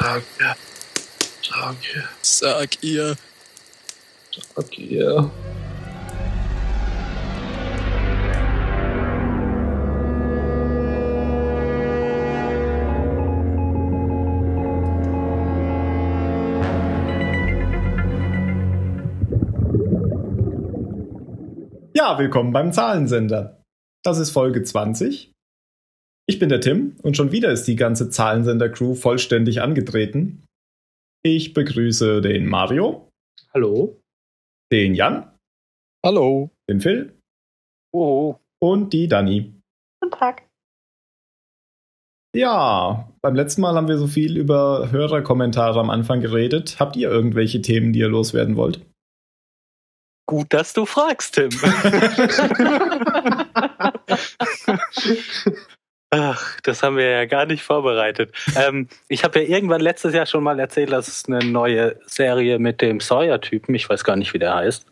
Sag, sag, Sag ihr. sag ihr. Ja, willkommen beim Zahlensender. Das ist Folge 20. Ich bin der Tim und schon wieder ist die ganze Zahlensender-Crew vollständig angetreten. Ich begrüße den Mario, Hallo? den Jan, Hallo. den Phil Oh. und die Dani. Guten Tag. Ja, beim letzten Mal haben wir so viel über Hörerkommentare am Anfang geredet. Habt ihr irgendwelche Themen, die ihr loswerden wollt? Gut, dass du fragst, Tim. Ach, das haben wir ja gar nicht vorbereitet. Ähm, ich habe ja irgendwann letztes Jahr schon mal erzählt, dass es eine neue Serie mit dem Sawyer-Typen, ich weiß gar nicht, wie der heißt,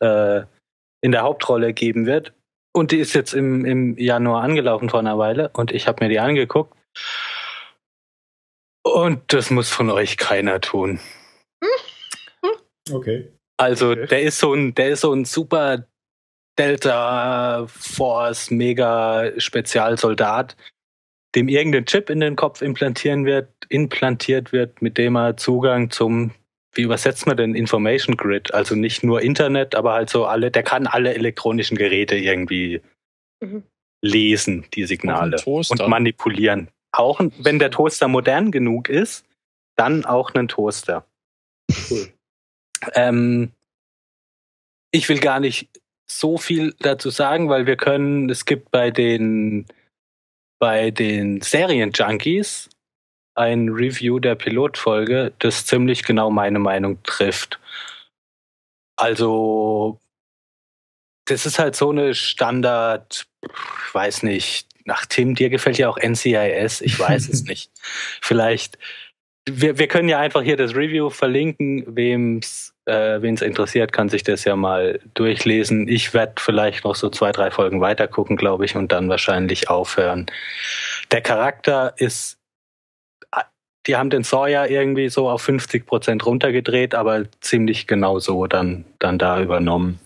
äh, in der Hauptrolle geben wird. Und die ist jetzt im, im Januar angelaufen vor einer Weile und ich habe mir die angeguckt. Und das muss von euch keiner tun. Okay. Also Okay. der ist so ein, der ist so ein super Delta Force Mega Spezialsoldat, dem irgendein Chip in den Kopf implantieren wird, implantiert wird, mit dem er Zugang zum, wie übersetzt man denn Information Grid? Also nicht nur Internet, aber halt so alle, der kann alle elektronischen Geräte irgendwie Mhm. lesen, die Signale Toaster. und manipulieren. Auch wenn der Toaster modern genug ist, dann auch einen Toaster. Cool. Ähm, ich will gar nicht so viel dazu sagen, weil wir können, es gibt bei den bei den Serienjunkies ein Review der Pilotfolge, das ziemlich genau meine Meinung trifft. Also das ist halt so eine Standard, ich weiß nicht, nach Tim, dir gefällt ja auch NCIS, ich weiß es nicht. Vielleicht wir, wir können ja einfach hier das Review verlinken. Wem's, äh, wen es interessiert, kann sich das ja mal durchlesen. Ich werde vielleicht noch so zwei, drei Folgen weiter gucken, glaube ich, und dann wahrscheinlich aufhören. Der Charakter ist, ah, die haben den Sawyer irgendwie so auf 50 Prozent runtergedreht, aber ziemlich genau so dann, dann da übernommen.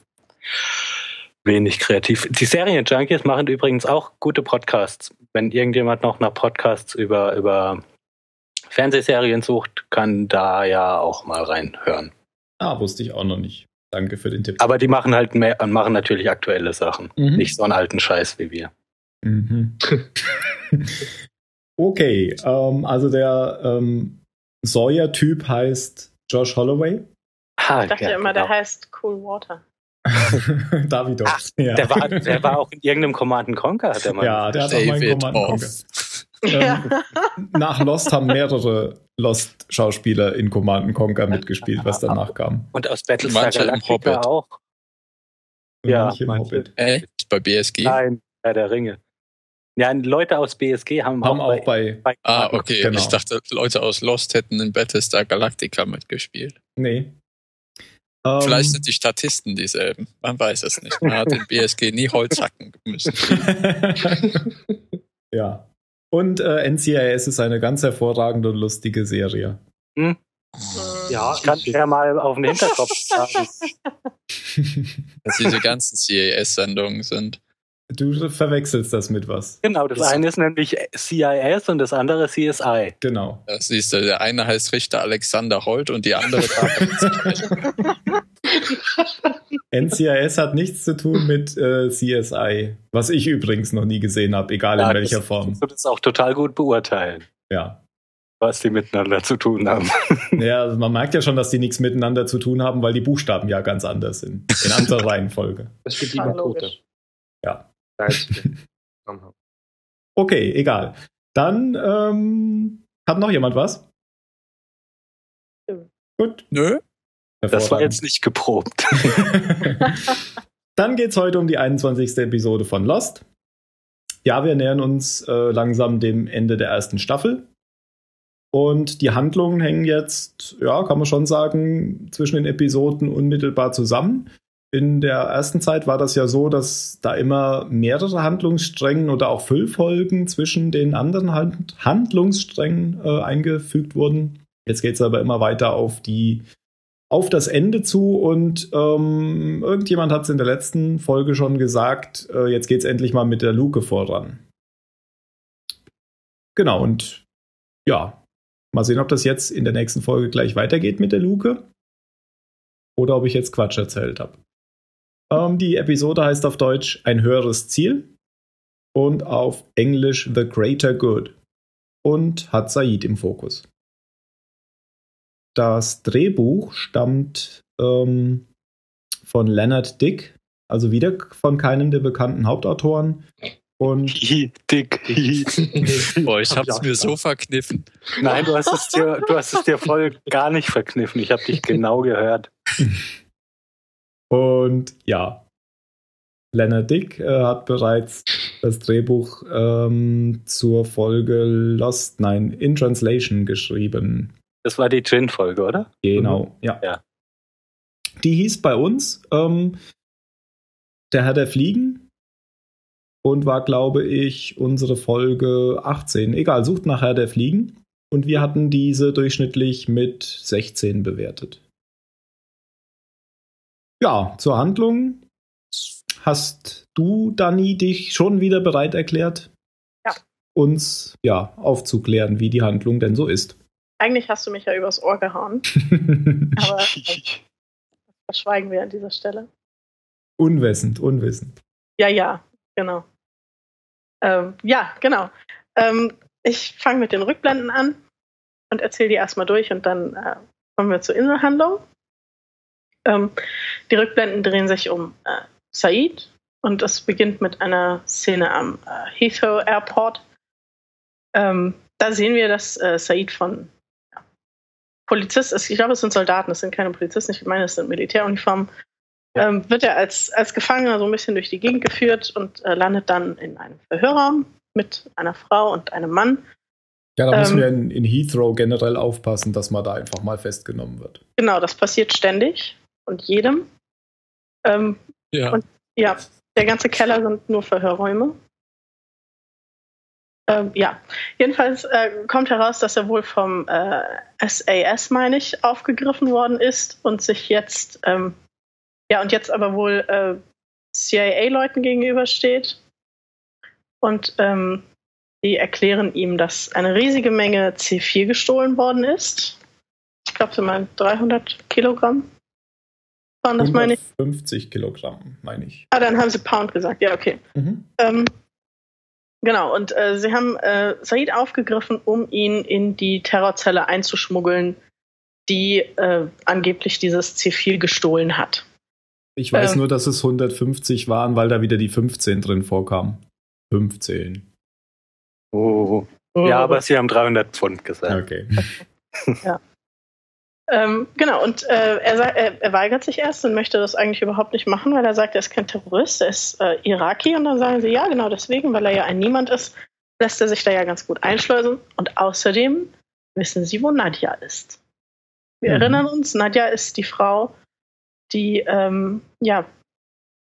Wenig kreativ. Die Serienjunkies machen übrigens auch gute Podcasts. Wenn irgendjemand noch nach Podcasts über, über Fernsehserien sucht, kann da ja auch mal reinhören. Ah, wusste ich auch noch nicht. Danke für den Tipp. Aber die machen halt mehr, machen natürlich aktuelle Sachen. Mhm. Nicht so einen alten Scheiß wie wir. Mhm. okay, ähm, also der ähm, Sawyer-Typ heißt Josh Holloway. Ah, Ich dachte ja, immer, der genau. heißt Cool Water. David Ach, ja. der, war, der war auch in irgendeinem Command Conquer, hat der mal. ja, der hat auch mal einen David Command Conquer. Ähm, nach Lost haben mehrere Lost-Schauspieler in Command Conquer mitgespielt, was danach kam. Und aus Battlestar Manche Galactica auch. Und Ja, manche im manche. Hobbit. Echt? Bei BSG? Nein, Herr der Ringe. Ja, Leute aus BSG haben, Haben auch, auch bei. bei Ah, Command okay. Genau. Ich dachte, Leute aus Lost hätten in Battlestar Galactica mitgespielt. Nee. Ähm, Vielleicht sind die Statisten dieselben. Man weiß es nicht. Man hat in BSG nie Holz hacken müssen. ja. Und äh, NCIS ist eine ganz hervorragende und lustige Serie. Mhm. Ja, Ich kann ich, ja mal auf den Hinterkopf sagen. Dass diese ganzen CAS-Sendungen sind. Du verwechselst das mit was. Genau, das eine ist nämlich CIS und das andere CSI. Genau. Da siehst du, der eine heißt Richter Alexander Holt und die andere NCIS hat nichts zu tun mit äh, CSI, was ich übrigens noch nie gesehen habe, egal in Ja, welcher das, Form. Du das auch total gut beurteilen, Ja. was die miteinander zu tun haben. ja, also man merkt ja schon, dass die nichts miteinander zu tun haben, weil die Buchstaben ja ganz anders sind. In anderer Reihenfolge. es gibt die Tote. Ja. Okay, egal. Dann ähm, hat noch jemand was? Gut. Nö? Das war jetzt nicht geprobt. Dann geht's heute um die 21. Episode von Lost. Ja, wir nähern uns äh, langsam dem Ende der ersten Staffel. Und die Handlungen hängen jetzt, ja, kann man schon sagen, zwischen den Episoden unmittelbar zusammen. in der ersten Zeit war das ja so, dass da immer mehrere Handlungssträngen oder auch Füllfolgen zwischen den anderen Hand Handlungssträngen äh, eingefügt wurden. Jetzt geht es aber immer weiter auf die auf das Ende zu und ähm, irgendjemand hat es in der letzten Folge schon gesagt, äh, jetzt geht es endlich mal mit der Luke voran. Genau, und ja, mal sehen, ob das jetzt in der nächsten Folge gleich weitergeht mit der Luke oder ob ich jetzt Quatsch erzählt habe. Ähm, die Episode heißt auf Deutsch Ein höheres Ziel und auf Englisch The Greater Good und hat Said im Fokus. Das Drehbuch stammt ähm, von Leonard Dick, also wieder von keinem der bekannten Hauptautoren. Und Dick. Boah, ich hab's mir so verkniffen. Nein, du hast es dir, du hast es dir voll gar nicht verkniffen. Ich habe dich genau gehört. Und ja, Leonard Dick äh, hat bereits das Drehbuch ähm, zur Folge Lost, nein, in Translation geschrieben. Das war die Gin-Folge, oder? Genau, ja. Ja. Die hieß bei uns ähm, Der Herr der Fliegen und war, glaube ich, unsere Folge 18. Egal, sucht nach Herr der Fliegen. Und wir hatten diese durchschnittlich mit 16 bewertet. Ja, zur Handlung. Hast du, Dani, dich schon wieder bereit erklärt, Ja. uns ja, aufzuklären, wie die Handlung denn so ist? Eigentlich hast du mich ja übers Ohr gehauen, aber äh, das verschweigen wir an dieser Stelle. unwissend, unwissend. Ja, ja, genau. Ähm, ja, genau. Ähm, ich fange mit den Rückblenden an und erzähle die erstmal durch und dann äh, kommen wir zur Inselhandlung. Ähm, die Rückblenden drehen sich um äh, Said und es beginnt mit einer Szene am äh, Heathrow Airport. Ähm, da sehen wir, dass äh, Said von Polizist ist. Ich glaube, es sind Soldaten, es sind keine Polizisten, ich meine, es sind Militäruniformen. Ähm, wird er als, als Gefangener so ein bisschen durch die Gegend geführt und äh, landet dann in einem Verhörraum mit einer Frau und einem Mann. Ja, da müssen Ähm, wir in, in Heathrow generell aufpassen, dass man da einfach mal festgenommen wird. Genau, das passiert ständig und jedem. Ähm, Ja. Und- ja, der ganze Keller sind nur Verhörräume. Ähm, ja, jedenfalls äh, kommt heraus, dass er wohl vom äh, SAS, meine ich, aufgegriffen worden ist und sich jetzt, ähm, ja, und jetzt aber wohl äh, CIA-Leuten gegenübersteht. Und ähm, die erklären ihm, dass eine riesige Menge C4 gestohlen worden ist. Ich glaube, so mal 300 Kilogramm. Waren das meine ich? 150 Kilogramm, meine ich. Ah, dann haben sie Pound gesagt. Ja, okay. Mhm. Ähm, genau, und äh, sie haben äh, Said aufgegriffen, um ihn in die Terrorzelle einzuschmuggeln, die äh, angeblich dieses C4 gestohlen hat. Ich weiß Ähm. nur, dass es 150 waren, weil da wieder die 15 drin vorkam. 15. Oh. Ja, aber sie haben 300 Pfund gesagt. Okay. Ähm, genau, und äh, er, er, er weigert sich erst und möchte das eigentlich überhaupt nicht machen, weil er sagt, er ist kein Terrorist, er ist äh, Iraki. Und dann sagen sie, ja, genau deswegen, weil er ja ein Niemand ist, lässt er sich da ja ganz gut einschleusen. Und außerdem wissen sie, wo Nadja ist. Wir Mhm. erinnern uns, Nadja ist die Frau, die, ähm, ja,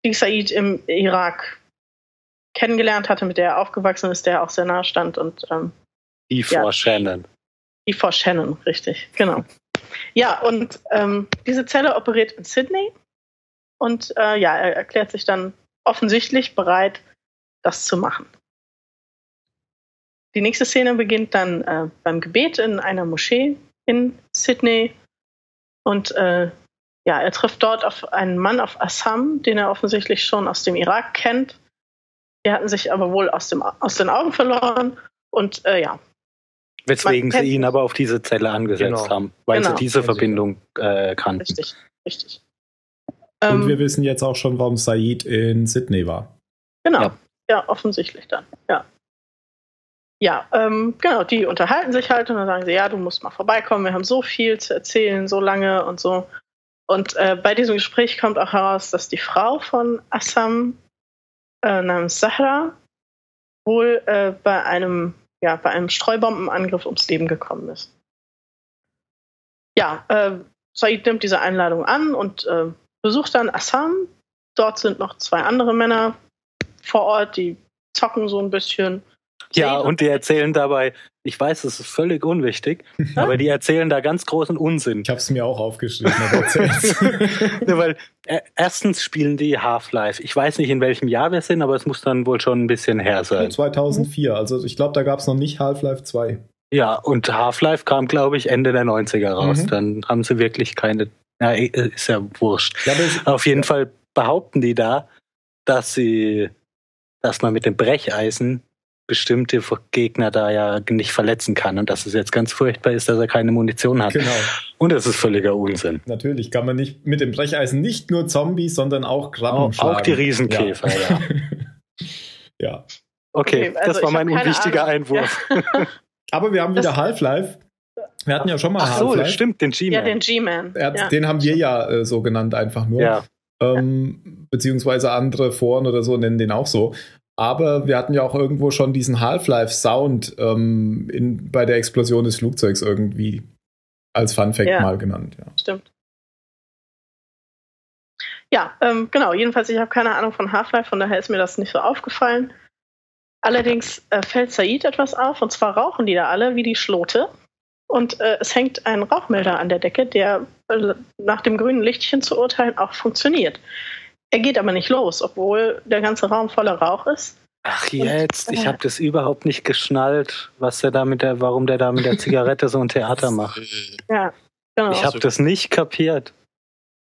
die Said im Irak kennengelernt hatte, mit der er aufgewachsen ist, der er auch sehr nahe stand und ähm, Die Ja. vor Shannon. die vor Shannon, richtig, genau. Ja, und ähm, diese Zelle operiert in Sydney und äh, ja, er erklärt sich dann offensichtlich bereit, das zu machen. Die nächste Szene beginnt dann äh, beim Gebet in einer Moschee in Sydney und äh, ja, er trifft dort auf einen Mann auf Assam, den er offensichtlich schon aus dem Irak kennt. Die hatten sich aber wohl aus, dem, aus den Augen verloren und äh, ja, Weswegen sie ihn aber auf diese Zelle angesetzt Genau. haben, weil Genau. sie diese sie. Verbindung äh, kannten. richtig, richtig. Und Ähm, wir wissen jetzt auch schon, warum Said in Sydney war. Genau. Ja. Ja, offensichtlich dann. Ja. Ja, ähm, genau, die unterhalten sich halt und dann sagen sie, ja, du musst mal vorbeikommen, wir haben so viel zu erzählen, so lange und so. Und äh, bei diesem Gespräch kommt auch heraus, dass die Frau von Assam äh, namens Sahra wohl äh, bei einem, ja, bei einem Streubombenangriff ums Leben gekommen ist. Ja, äh, Said nimmt diese Einladung an und äh, besucht dann Assam. Dort sind noch zwei andere Männer vor Ort, die zocken so ein bisschen. Ja, und die erzählen dabei, ich weiß, es ist völlig unwichtig, aber die erzählen da ganz großen Unsinn. Ich habe es mir auch aufgeschrieben. Ja, weil äh, erstens spielen die Half-Life. Ich weiß nicht, in welchem Jahr wir sind, aber es muss dann wohl schon ein bisschen her sein. 2004, also ich glaube, da gab es noch nicht Half-Life 2. Ja, und Half-Life kam, glaube ich, Ende der 90er raus. Mhm. Dann haben sie wirklich keine. Ja, eh, ist ja wurscht. Ja, es, Auf jeden Fall behaupten die da, dass sie, dass man mit dem Brecheisen bestimmte Gegner da ja nicht verletzen kann und dass es jetzt ganz furchtbar ist, dass er keine Munition hat. genau. Und das ist völliger Unsinn. Natürlich kann man nicht mit dem Brecheisen nicht nur Zombies, sondern auch Krabben Auch, schlagen. auch die Riesenkäfer, ja. ja. Okay, Okay, also das war mein unwichtiger Ahnung. Einwurf. Aber wir haben wieder Half-Life. Wir hatten ja schon mal Ach so, Half-Life. das stimmt, den G-Man. Ja, den G-Man. Ja. Den haben wir ja äh, so genannt, einfach nur. Ja. Ähm, beziehungsweise andere Foren oder so nennen den auch so. Aber wir hatten ja auch irgendwo schon diesen Half-Life-Sound ähm, in, bei der Explosion des Flugzeugs irgendwie als Fun-Fact Ja. mal genannt. Ja. Stimmt. Ja, ähm, genau. Jedenfalls, ich habe keine Ahnung von Half-Life, von daher ist mir das nicht so aufgefallen. Allerdings äh, fällt Said etwas auf, und zwar rauchen die da alle wie die Schlote. Und äh, es hängt ein Rauchmelder an der Decke, der äh, nach dem grünen Lichtchen zu urteilen auch funktioniert. Er geht aber nicht los, obwohl der ganze Raum voller Rauch ist. Ach jetzt, ich habe das überhaupt nicht geschnallt, was der da mit der, warum der da mit der Zigarette so ein Theater macht. Ja, genau. Ich habe das nicht kapiert.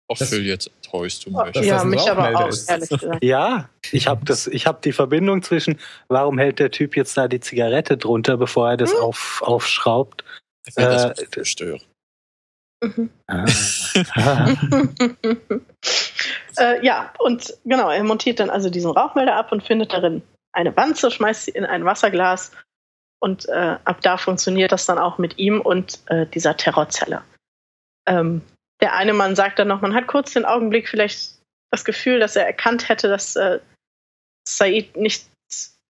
Auch Das- Phil, jetzt täuschst du mich. ja, das mich aber auch, ist. ehrlich gesagt. Ja, ich habe das, ich habe die Verbindung zwischen, warum hält der Typ jetzt da die Zigarette drunter, bevor er das auf, aufschraubt? Ich will das äh, nicht verstören. Mhm. Ah. Äh, ja, und genau, er montiert dann also diesen Rauchmelder ab und findet darin eine Wanze, schmeißt sie in ein Wasserglas und äh, ab da funktioniert das dann auch mit ihm und äh, dieser Terrorzelle. Ähm, der eine Mann sagt dann noch, man hat kurz den Augenblick vielleicht das Gefühl, dass er erkannt hätte, dass äh, Said nicht,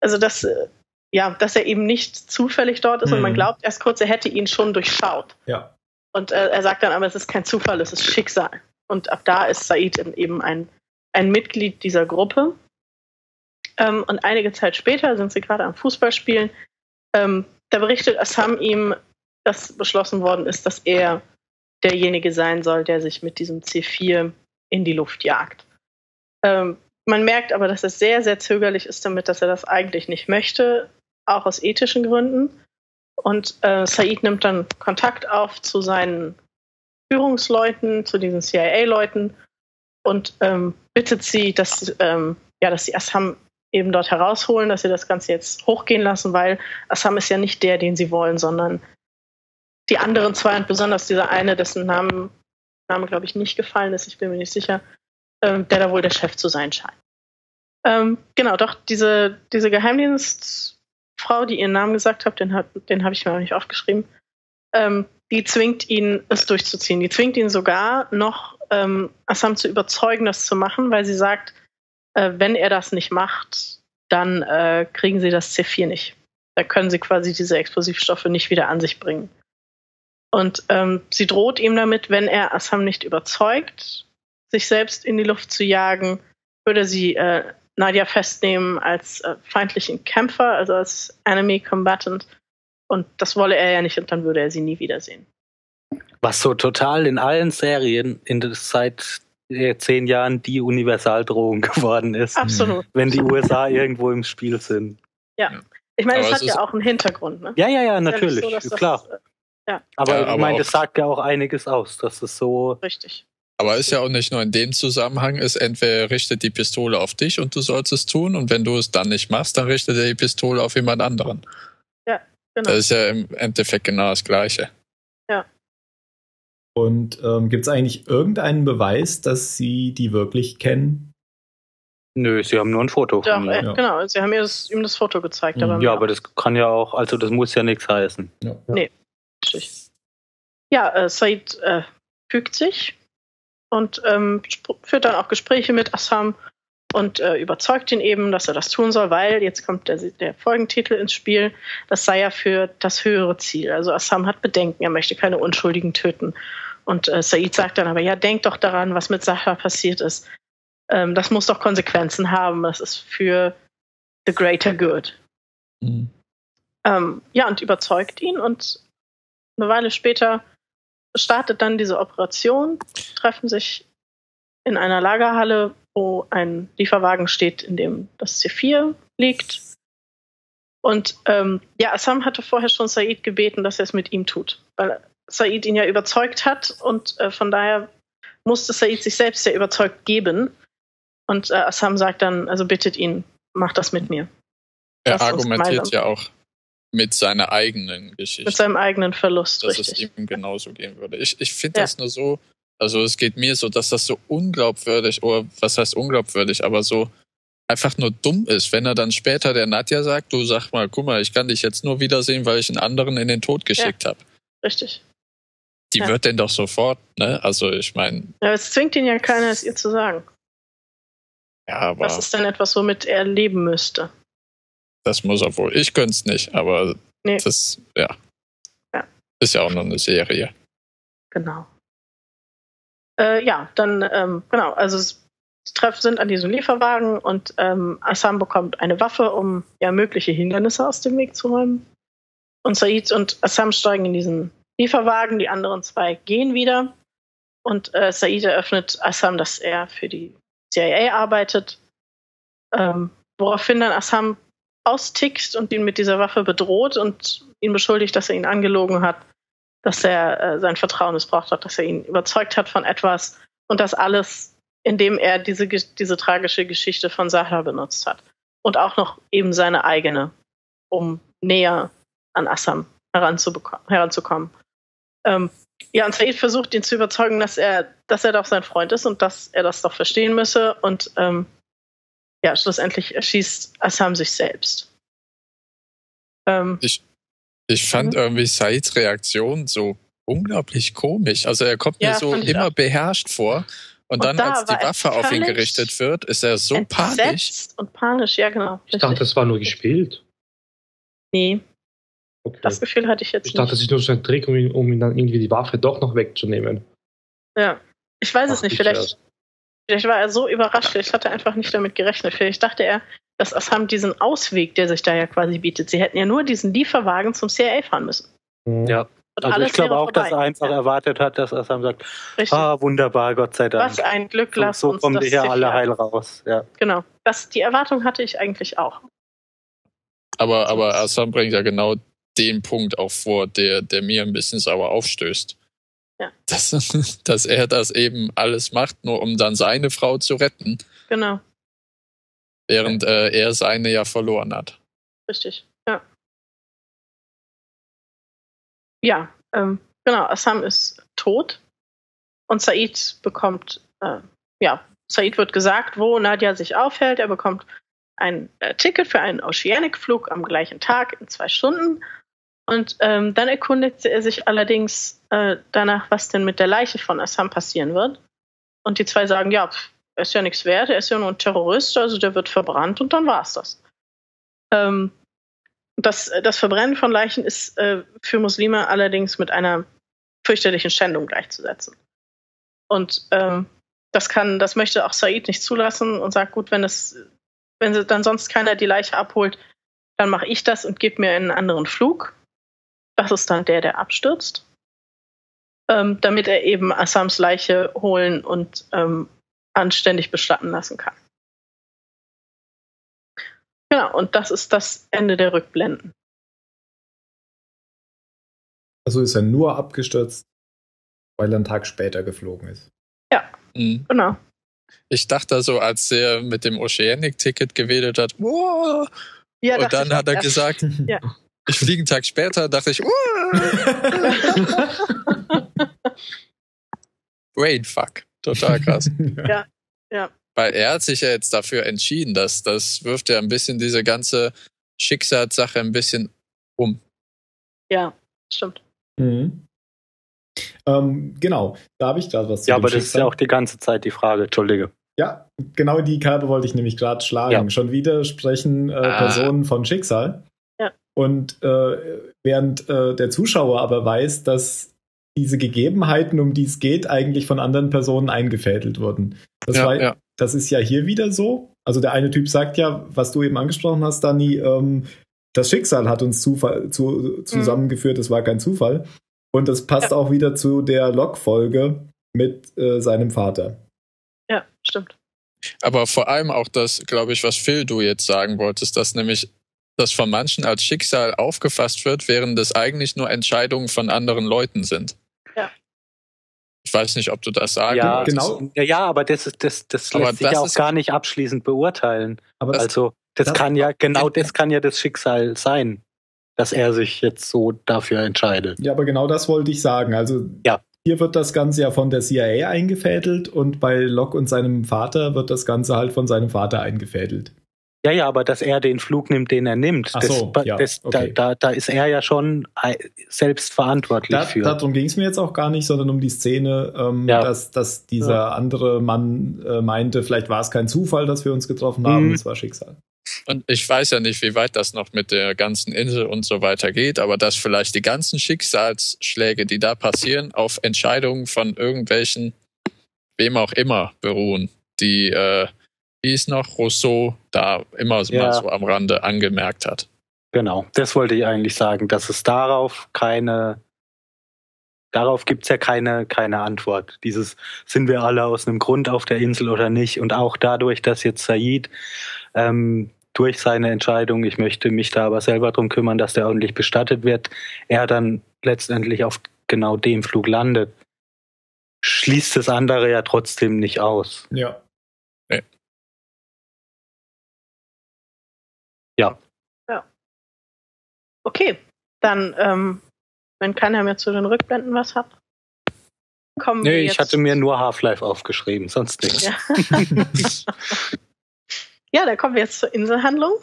also dass, äh, ja, dass er eben nicht zufällig dort ist und man Mhm. glaubt erst kurz, er hätte ihn schon durchschaut. Ja. Und äh, er sagt dann aber, es ist kein Zufall, es ist Schicksal. Und ab da ist Said eben ein, ein Mitglied dieser Gruppe. Ähm, und einige Zeit später sind sie gerade am Fußballspielen. Ähm, da berichtet Assam ihm, dass beschlossen worden ist, dass er derjenige sein soll, der sich mit diesem C4 in die Luft jagt. Ähm, man merkt aber, dass er sehr, sehr zögerlich ist damit, dass er das eigentlich nicht möchte, auch aus ethischen Gründen. Und äh, Said nimmt dann Kontakt auf zu seinen Führungsleuten, zu diesen CIA-Leuten und ähm, bittet sie, dass, ähm, ja, dass sie Assam eben dort herausholen, dass sie das Ganze jetzt hochgehen lassen, weil Assam ist ja nicht der, den sie wollen, sondern die anderen zwei und besonders dieser eine, dessen Namen, Name, glaube ich, nicht gefallen ist, ich bin mir nicht sicher, ähm, der da wohl der Chef zu sein scheint. Ähm, genau, doch, diese, diese Geheimdienstfrau, die ihren Namen gesagt hat, den, den habe ich mir auch nicht aufgeschrieben, ähm, die zwingt ihn, es durchzuziehen. Die zwingt ihn sogar noch, ähm, Assam zu überzeugen, das zu machen, weil sie sagt, äh, wenn er das nicht macht, dann äh, kriegen sie das C4 nicht. Da können sie quasi diese Explosivstoffe nicht wieder an sich bringen. Und ähm, sie droht ihm damit, wenn er Assam nicht überzeugt, sich selbst in die Luft zu jagen, würde sie äh, Nadia festnehmen als äh, feindlichen Kämpfer, also als Enemy Combatant. Und das wolle er ja nicht und dann würde er sie nie wiedersehen. Was so total in allen Serien in der, seit äh, zehn Jahren die Universaldrohung geworden ist, Absolut. wenn die USA irgendwo im Spiel sind. Ich meine, es hat ja auch einen Hintergrund. Ne? Ja, ja, ja, Ist ja natürlich, so, dass das, klar. äh, Aber, Ja, ich aber meine, auch- das sagt ja auch einiges aus, dass es so. Richtig. Aber ist ja auch nicht nur in dem Zusammenhang, ist entweder richtet die Pistole auf dich und du sollst es tun und wenn du es dann nicht machst, dann richtet er die Pistole auf jemand anderen. Genau. Das ist ja im Endeffekt genau das Gleiche. Und ähm, gibt es eigentlich irgendeinen Beweis, dass sie die wirklich kennen? Nö, sie haben nur ein Foto Doch, von äh, mir. Genau, sie haben ihr das, ihm das Foto gezeigt. Mhm. aber Ja, aber das kann ja auch, also das muss ja nichts heißen. Ja. Richtig. Ja, äh, Said äh, fügt sich und ähm, führt dann auch Gespräche mit Assam und äh, überzeugt ihn eben, dass er das tun soll, weil jetzt kommt der, der Folgentitel ins Spiel, das sei ja für das höhere Ziel. Also Assam hat Bedenken, er möchte keine Unschuldigen töten. Und äh, Said sagt dann aber, ja, denk doch daran, was mit Sahra passiert ist. Ähm, das muss doch Konsequenzen haben. Das ist für the greater good. Mhm. Ähm, ja, und überzeugt ihn. Und eine Weile später startet dann diese Operation, treffen sich in einer Lagerhalle, wo ein Lieferwagen steht, in dem das C4 liegt. Und ähm, ja, Assam hatte vorher schon Said gebeten, dass er es mit ihm tut, weil Said ihn ja überzeugt hat und äh, von daher musste Said sich selbst ja überzeugt geben. Und äh, Assam sagt dann, also bittet ihn, mach das mit mir. Er Lass argumentiert ja auch mit seiner eigenen Geschichte. Mit seinem eigenen Verlust, dass richtig. es ihm genauso gehen würde. Ich, ich finde Ja. das nur so, also es geht mir so, dass das so unglaubwürdig, oder was heißt unglaubwürdig, aber so einfach nur dumm ist, wenn er dann später der Nadja sagt, du sag mal, guck mal, ich kann dich jetzt nur wiedersehen, weil ich einen anderen in den Tod geschickt habe. Richtig. Die Ja. wird denn doch sofort, ne? Also ich meine, Ja, es zwingt ihn ja keiner, es ihr zu sagen. ja, aber Das ist dann etwas, womit er leben müsste. das muss er wohl. Ich könnte es nicht, aber Nee. das, ja. Ja. Ist ja auch noch eine Serie. Genau. Äh, ja, dann, ähm, genau, also es die Treffen sind an diesem Lieferwagen und ähm, Assam bekommt eine Waffe, um ja mögliche Hindernisse aus dem Weg zu räumen. Und Said und Assam steigen in diesen Lieferwagen, die anderen zwei gehen wieder. Und äh, Said eröffnet Assam, dass er für die CIA arbeitet. Ähm, woraufhin dann Assam austickt und ihn mit dieser Waffe bedroht und ihn beschuldigt, dass er ihn angelogen hat dass er äh, sein Vertrauen missbraucht hat, dass er ihn überzeugt hat von etwas und das alles, indem er diese, diese tragische Geschichte von Sahra benutzt hat. Und auch noch eben seine eigene, um näher an Assam heranzukommen. Ähm, ja, und Said versucht ihn zu überzeugen, dass er, dass er doch sein Freund ist und dass er das doch verstehen müsse. Und ähm, ja, schlussendlich erschießt Assam sich selbst. Ähm, Ich fand Mhm. irgendwie Saids Reaktion so unglaublich komisch. Also er kommt Ja, mir so ich immer auch. beherrscht vor. Und, Und dann, da als die Waffe auf ihn gerichtet wird, ist er so panisch. entsetzt und panisch, ja genau. Ich dachte, das war nur gespielt. Nee, Okay. das Gefühl hatte ich jetzt ich dachte, das nicht. ist nur so ein Trick, um ihn, um ihn dann irgendwie die Waffe doch noch wegzunehmen. Ja. Ich weiß es Ach, nicht, ich vielleicht, vielleicht war er so überrascht, vielleicht hat er einfach nicht damit gerechnet. Vielleicht dachte er, dass Assam diesen Ausweg, der sich da ja quasi bietet, sie hätten ja nur diesen Lieferwagen zum CIA fahren müssen. Mhm. Ja. Und Also ich glaube auch, dass er vorbei. einfach Ja, erwartet hat, dass Assam sagt, richtig. ah, wunderbar, Gott sei Dank. Was ein Glück, so lass so uns kommen das wir hier alle heil raus. Ja. Genau. Das, die Erwartung hatte ich eigentlich auch. Aber, aber Assam bringt ja genau den Punkt auch vor, der, der mir ein bisschen sauer aufstößt. Ja. Dass, dass er das eben alles macht, nur um dann seine Frau zu retten, Genau, während äh, er seine ja verloren hat. richtig. Ja. Ja, ähm, genau. Assam ist tot und Said bekommt, äh, ja, Said wird gesagt, wo Nadia sich aufhält. Er bekommt ein äh, Ticket für einen Oceanic-Flug am gleichen Tag in zwei Stunden. Und ähm, dann erkundigt er sich allerdings äh, danach, was denn mit der Leiche von Assam passieren wird. Und die zwei sagen, ja, pf, er ist ja nichts wert, er ist ja nur ein Terrorist, also der wird verbrannt und dann war's das. Ähm, das, das Verbrennen von Leichen ist äh, für Muslime allerdings mit einer fürchterlichen Schändung gleichzusetzen. Und ähm, das kann, das möchte auch Said nicht zulassen und sagt, gut, wenn es, wenn dann sonst keiner die Leiche abholt, dann mache ich das und gebe mir einen anderen Flug. Das ist dann der, der abstürzt. Ähm, damit er eben Assams Leiche holen und ähm, anständig bestatten lassen kann. Genau, und das ist das Ende der Rückblenden. Also ist er nur abgestürzt, weil er einen Tag später geflogen ist. Mhm. Genau. Ich dachte so, als er mit dem Oceanic-Ticket gewählt hat, Ja, und dann hat er erst. gesagt, Ja. ich fliege einen Tag später, dachte ich, Brainfuck. Total krass. Ja. Ja. Weil er hat sich ja jetzt dafür entschieden, dass das wirft ja ein bisschen diese ganze Schicksalssache ein bisschen um. Ja, stimmt. Mhm. Ähm, genau, da habe ich gerade was zu Ja, aber das ist ja auch die ganze Zeit die Frage. Entschuldige. Ja, genau die Kerbe wollte ich nämlich gerade schlagen. Ja. Schon wieder sprechen äh, Ah. Personen von Schicksal. Ja. Und äh, während äh, der Zuschauer aber weiß, dass diese Gegebenheiten, um die es geht, eigentlich von anderen Personen eingefädelt wurden. Das, Ja, war, ja. das ist ja hier wieder so. Also der eine Typ sagt ja, was du eben angesprochen hast, Dani, ähm, das Schicksal hat uns Zufall, zu, zusammengeführt, es war kein Zufall. Und das passt Ja. auch wieder zu der Log-Folge mit äh, seinem Vater. Ja, stimmt. Aber vor allem auch das, glaube ich, was Phil du jetzt sagen wolltest, dass nämlich das von manchen als Schicksal aufgefasst wird, während es eigentlich nur Entscheidungen von anderen Leuten sind. Ich weiß nicht, ob du das sagen Ja, genau. Ja, ja, aber das, ist, das, das Aber lässt sich das ja auch ist- gar nicht abschließend beurteilen. Aber Also, das, das- kann ja, genau das kann ja das Schicksal sein, dass er sich jetzt so dafür entscheidet. Ja, aber genau das wollte ich sagen. Also Ja. hier wird das Ganze ja von der CIA eingefädelt und bei Locke und seinem Vater wird das Ganze halt von seinem Vater eingefädelt. Ja, ja, aber dass er den Flug nimmt, den er nimmt, Ach das, so, ja, das, okay. da, da, da ist er ja schon ei- selbst verantwortlich Da, für. darum ging es mir jetzt auch gar nicht, sondern um die Szene, ähm, Ja. dass, dass dieser andere Mann äh, meinte, vielleicht war es kein Zufall, dass wir uns getroffen haben, Mhm. es war Schicksal. Und ich weiß ja nicht, wie weit das noch mit der ganzen Insel und so weiter geht, aber dass vielleicht die ganzen Schicksalsschläge, die da passieren, auf Entscheidungen von irgendwelchen, wem auch immer, beruhen, die, äh, wie ist noch, Rousseau da immer so Ja. mal so am Rande angemerkt hat. Genau, das wollte ich eigentlich sagen, dass es darauf keine, darauf gibt's ja keine, keine Antwort. Dieses, sind wir alle aus einem Grund auf der Insel oder nicht? Und auch dadurch, dass jetzt Said ähm, durch seine Entscheidung, ich möchte mich da aber selber drum kümmern, dass der ordentlich bestattet wird, er dann letztendlich auf genau dem Flug landet, schließt das andere ja trotzdem nicht aus. Ja. Okay, dann, ähm, wenn keiner mehr zu den Rückblenden was hat, kommen wir Nee, ich hatte mir nur Half-Life aufgeschrieben, sonst nichts. Ja. ja, dann kommen wir jetzt zur Inselhandlung.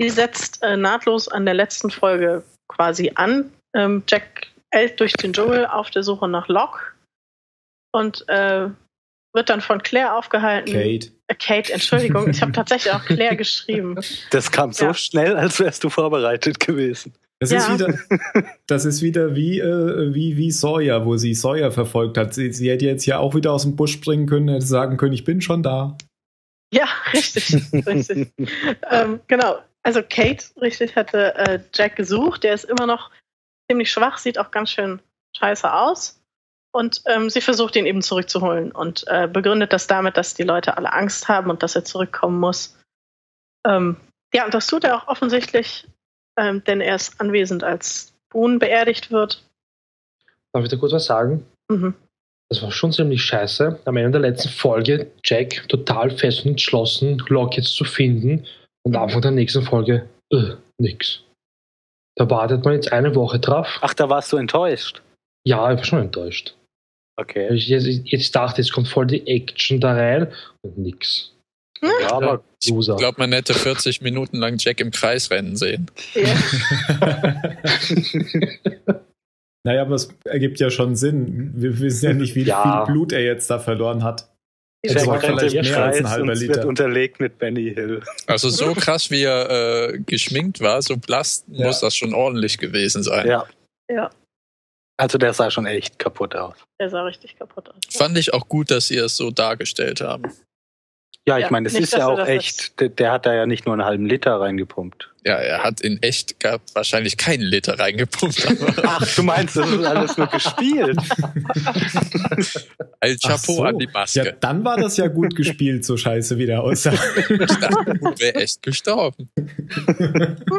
Die setzt äh, nahtlos an der letzten Folge quasi an. Ähm, Jack eilt durch den Dschungel auf der Suche nach Locke und äh, wird dann von Claire aufgehalten. Kate. Äh, Kate, Entschuldigung, ich habe tatsächlich auch Claire geschrieben. Das kam so Ja. schnell, als wärst du vorbereitet gewesen. Das Ja. ist wieder, das ist wieder wie, äh, wie, wie Sawyer, wo sie Sawyer verfolgt hat. Sie, sie hätte jetzt ja auch wieder aus dem Busch springen können, hätte sagen können, ich bin schon da. Ja, richtig, richtig. ähm, genau. Also Kate, richtig, hatte äh, Jack gesucht. Der ist immer noch ziemlich schwach, sieht auch ganz schön scheiße aus. Und ähm, sie versucht ihn eben zurückzuholen und äh, begründet das damit, dass die Leute alle Angst haben und dass er zurückkommen muss. Ähm, ja, und das tut er auch offensichtlich, ähm, denn er ist anwesend, als Boone beerdigt wird. Darf ich da kurz was sagen? Mhm. Das war schon ziemlich scheiße. Am Ende der letzten Folge Jack total fest und entschlossen, Locke jetzt zu finden. Und am Anfang der nächsten Folge, äh, nix. Da wartet man jetzt eine Woche drauf. Ach, da warst du enttäuscht. Ja, ich war schon enttäuscht. Okay. Ich jetzt, jetzt dachte, jetzt kommt voll die Action da rein und nix. Ja, aber. Ich glaube, man hätte 40 Minuten lang Jack im Kreis rennen sehen. Ja. naja, aber es ergibt ja schon Sinn. Wir wissen ja nicht, wie Ja. viel Blut er jetzt da verloren hat. Die Das Jack war vielleicht mehr als ein halber Liter. wird unterlegt mit Benny Hill. Also so krass, wie er äh, geschminkt war, so blass, Ja. muss das schon ordentlich gewesen sein. Ja. Ja, Also der sah schon echt kaputt aus. der sah richtig kaputt aus. Fand ich auch gut, dass sie es so dargestellt haben. Ja, ich Ja, meine, es nicht, ist ja auch echt, der, der hat da ja nicht nur einen halben Liter reingepumpt. Ja, er hat in echt gab wahrscheinlich keinen Liter reingepumpt. Aber Ach, du meinst, das ist alles nur gespielt? El Ach Chapeau so. an die Ja, Maske. dann war das ja gut gespielt, so scheiße wie der aussah. Ich dachte, wäre echt gestorben.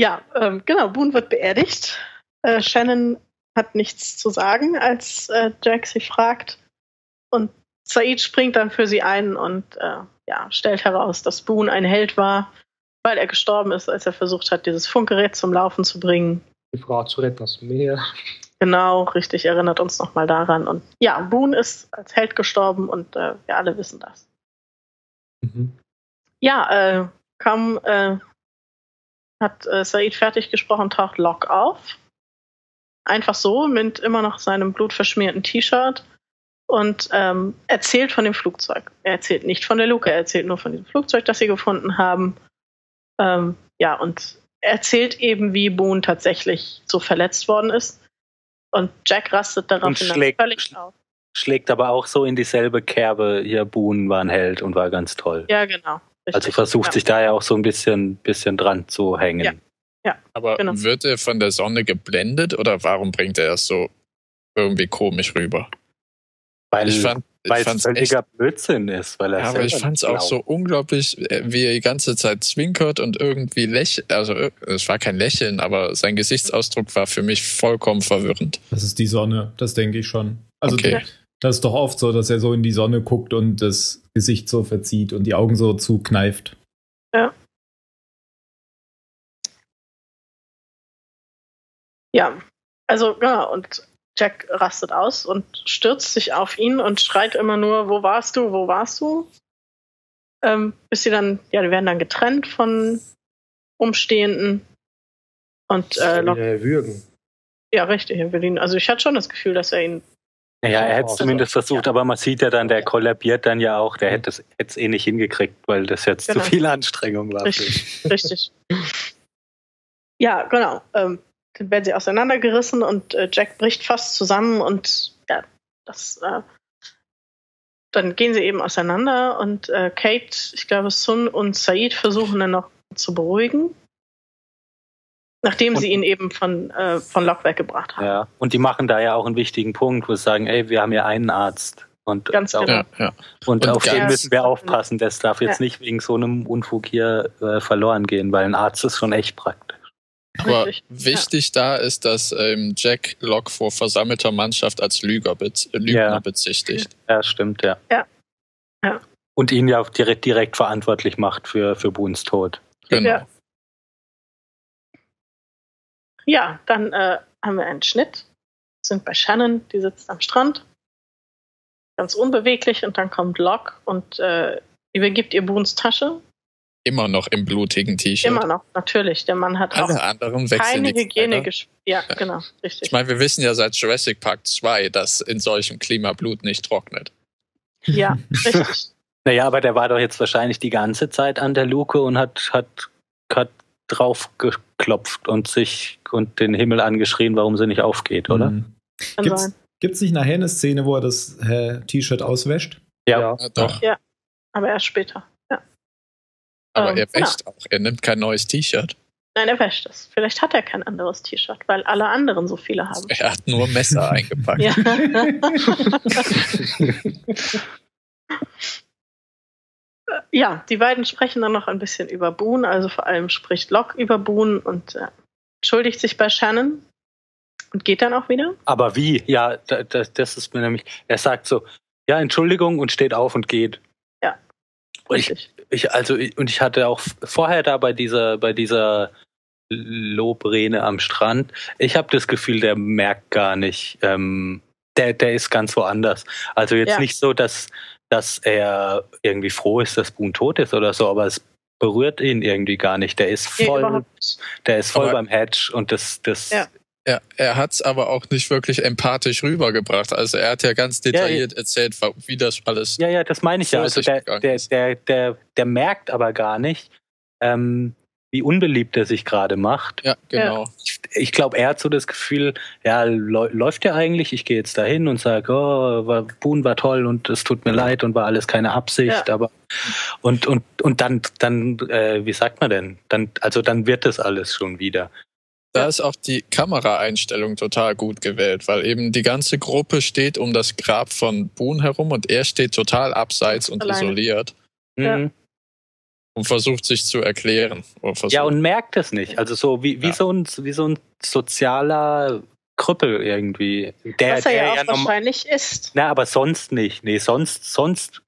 Ja, ähm, genau, Boone wird beerdigt. Äh, Shannon hat nichts zu sagen, als äh, Jack sie fragt. Und Said springt dann für sie ein und äh, ja, stellt heraus, dass Boone ein Held war, weil er gestorben ist, als er versucht hat, dieses Funkgerät zum Laufen zu bringen. Die Frau zu retten aus dem Meer. Genau, richtig, erinnert uns nochmal daran. Und ja, Boone ist als Held gestorben und äh, wir alle wissen das. Mhm. Ja, äh, kaum äh, hat äh, Said fertig gesprochen, taucht Locke auf. Einfach so, mit immer noch seinem blutverschmierten T-Shirt und ähm, erzählt von dem Flugzeug. Er erzählt nicht von der Luke, er erzählt nur von diesem Flugzeug, das sie gefunden haben. Ähm, ja, und erzählt eben, wie Boone tatsächlich so verletzt worden ist. Und Jack rastet darauf Und schlägt- völlig auf. Schlägt aber auch so in dieselbe Kerbe. Hier, Boone war ein Held und war ganz toll. Ja, genau. Richtig. Also versucht ja. sich da ja auch so ein bisschen, bisschen dran zu hängen. Ja. Aber Genau. wird er von der Sonne geblendet oder warum bringt er es so irgendwie komisch rüber? Weil, Ich fand ich weil es fand's echt, völliger Blödsinn ist. Weil er ja, aber ich fand es auch so unglaublich, äh, wie er die ganze Zeit zwinkert und irgendwie lächelt. Also äh, es war kein Lächeln, aber sein Gesichtsausdruck war für mich vollkommen verwirrend. Das ist die Sonne, das denke ich schon. Also Okay. das ist doch oft so, dass er so in die Sonne guckt und das Gesicht so verzieht und die Augen so zukneift. Ja, also genau, und Jack rastet aus und stürzt sich auf ihn und schreit immer nur, wo warst du, wo warst du? Ähm, bis sie dann, ja, die werden dann getrennt von Umstehenden. Und äh, Lock, würgen. ja, richtig, er will ihn, also ich hatte schon das Gefühl, dass er ihn, Ja, er hätte es zumindest versucht, aber man sieht ja dann, der kollabiert dann ja auch. Der hätte es eh nicht hingekriegt, weil das jetzt Genau. zu viel Anstrengung war. richtig, richtig. Ja, genau. Ähm, dann werden sie auseinandergerissen und äh, Jack bricht fast zusammen und ja, das, äh, dann gehen sie eben auseinander und äh, Kate, ich glaube, Sun und Said versuchen dann noch zu beruhigen, nachdem Und- sie ihn eben von, äh, von Locke weggebracht haben. Ja. Und die machen da ja auch einen wichtigen Punkt, wo sie sagen, ey, wir haben ja einen Arzt. Und, Ganz auf, genau. Ja, ja. und Und auf den müssen wir aufpassen. Das darf jetzt Ja. nicht wegen so einem Unfug hier äh, verloren gehen, weil ein Arzt ist schon echt praktisch. Aber Richtig. wichtig da ist, dass ähm, Jack Locke vor versammelter Mannschaft als Lüger bez äh, Lügner Ja. bezichtigt. Ja, stimmt, ja. Ja. Ja. Und ihn ja auch direkt, direkt verantwortlich macht für, für Boons Tod. Genau. Ja. Ja, dann äh, haben wir einen Schnitt, sind bei Shannon, die sitzt am Strand, ganz unbeweglich und dann kommt Locke und äh, übergibt ihr Boons Tasche. Immer noch im blutigen T-Shirt. Immer noch, natürlich. Der Mann hat auch Alle anderen wechseln keine Hygiene gespielt. Ja, genau, richtig. Ich meine, wir wissen ja seit Jurassic Park 2, dass in solchem Klima Blut nicht trocknet. ja, richtig. Naja, aber der war doch jetzt wahrscheinlich die ganze Zeit an der Luke und hat, hat, hat drauf geklopft und sich und den Himmel angeschrien, warum sie nicht aufgeht, oder? Mhm. Sein. gibt's nicht nachher eine Szene, wo er das äh, T-Shirt auswäscht? Ja, doch. Aber erst später. Ja. Aber Ähm, er wäscht auch. Er nimmt kein neues T-Shirt. Nein, er wäscht es. Vielleicht hat er kein anderes T-Shirt, weil alle anderen so viele haben. Er hat nur Messer eingepackt. Ja. die beiden sprechen dann noch ein bisschen über Boone, also vor allem spricht Locke über Boone und äh, entschuldigt sich bei Shannon und geht dann auch wieder. Aber wie? Ja, da, da, das ist mir nämlich. Er sagt so, ja, Entschuldigung und steht auf und geht. Ja. Und ich, ich, also, ich- und ich hatte auch vorher da bei dieser, bei dieser Lobrene am Strand, ich habe das Gefühl, der merkt gar nicht, ähm, der, der ist ganz woanders. Also jetzt Ja. nicht so, dass, dass er irgendwie froh ist, dass Boone tot ist oder so, aber es berührt ihn irgendwie gar nicht. Der ist voll, der ist voll Aber- beim Hedge und das, das, Ja. Er, er hat es aber auch nicht wirklich empathisch rübergebracht. Also er hat ja ganz detailliert erzählt, wa- wie das alles. Ja, ja, das meine ich ja. Also der, der, der, der merkt aber gar nicht, ähm, wie unbeliebt er sich gerade macht. Ja, genau. Ich, ich glaube, er hat so das Gefühl, ja, läu- läuft der eigentlich? Ich gehe jetzt dahin und sage, oh, war, Boone war toll und es tut mir leid und war alles keine Absicht, Ja. aber und und und dann dann äh, wie sagt man denn? Dann also dann wird das alles schon wieder. Da ist auch die Kameraeinstellung total gut gewählt, weil eben die ganze Gruppe steht um das Grab von Boone herum und er steht total abseits und Alleine. isoliert Ja. Mhm. Und versucht sich zu erklären. Ja, und merkt es nicht. Also so wie, wie, Ja. so, ein, wie so ein sozialer Krüppel irgendwie. Der, Was er der ja auch wahrscheinlich ist. Na, aber sonst nicht. Nee, sonst, sonst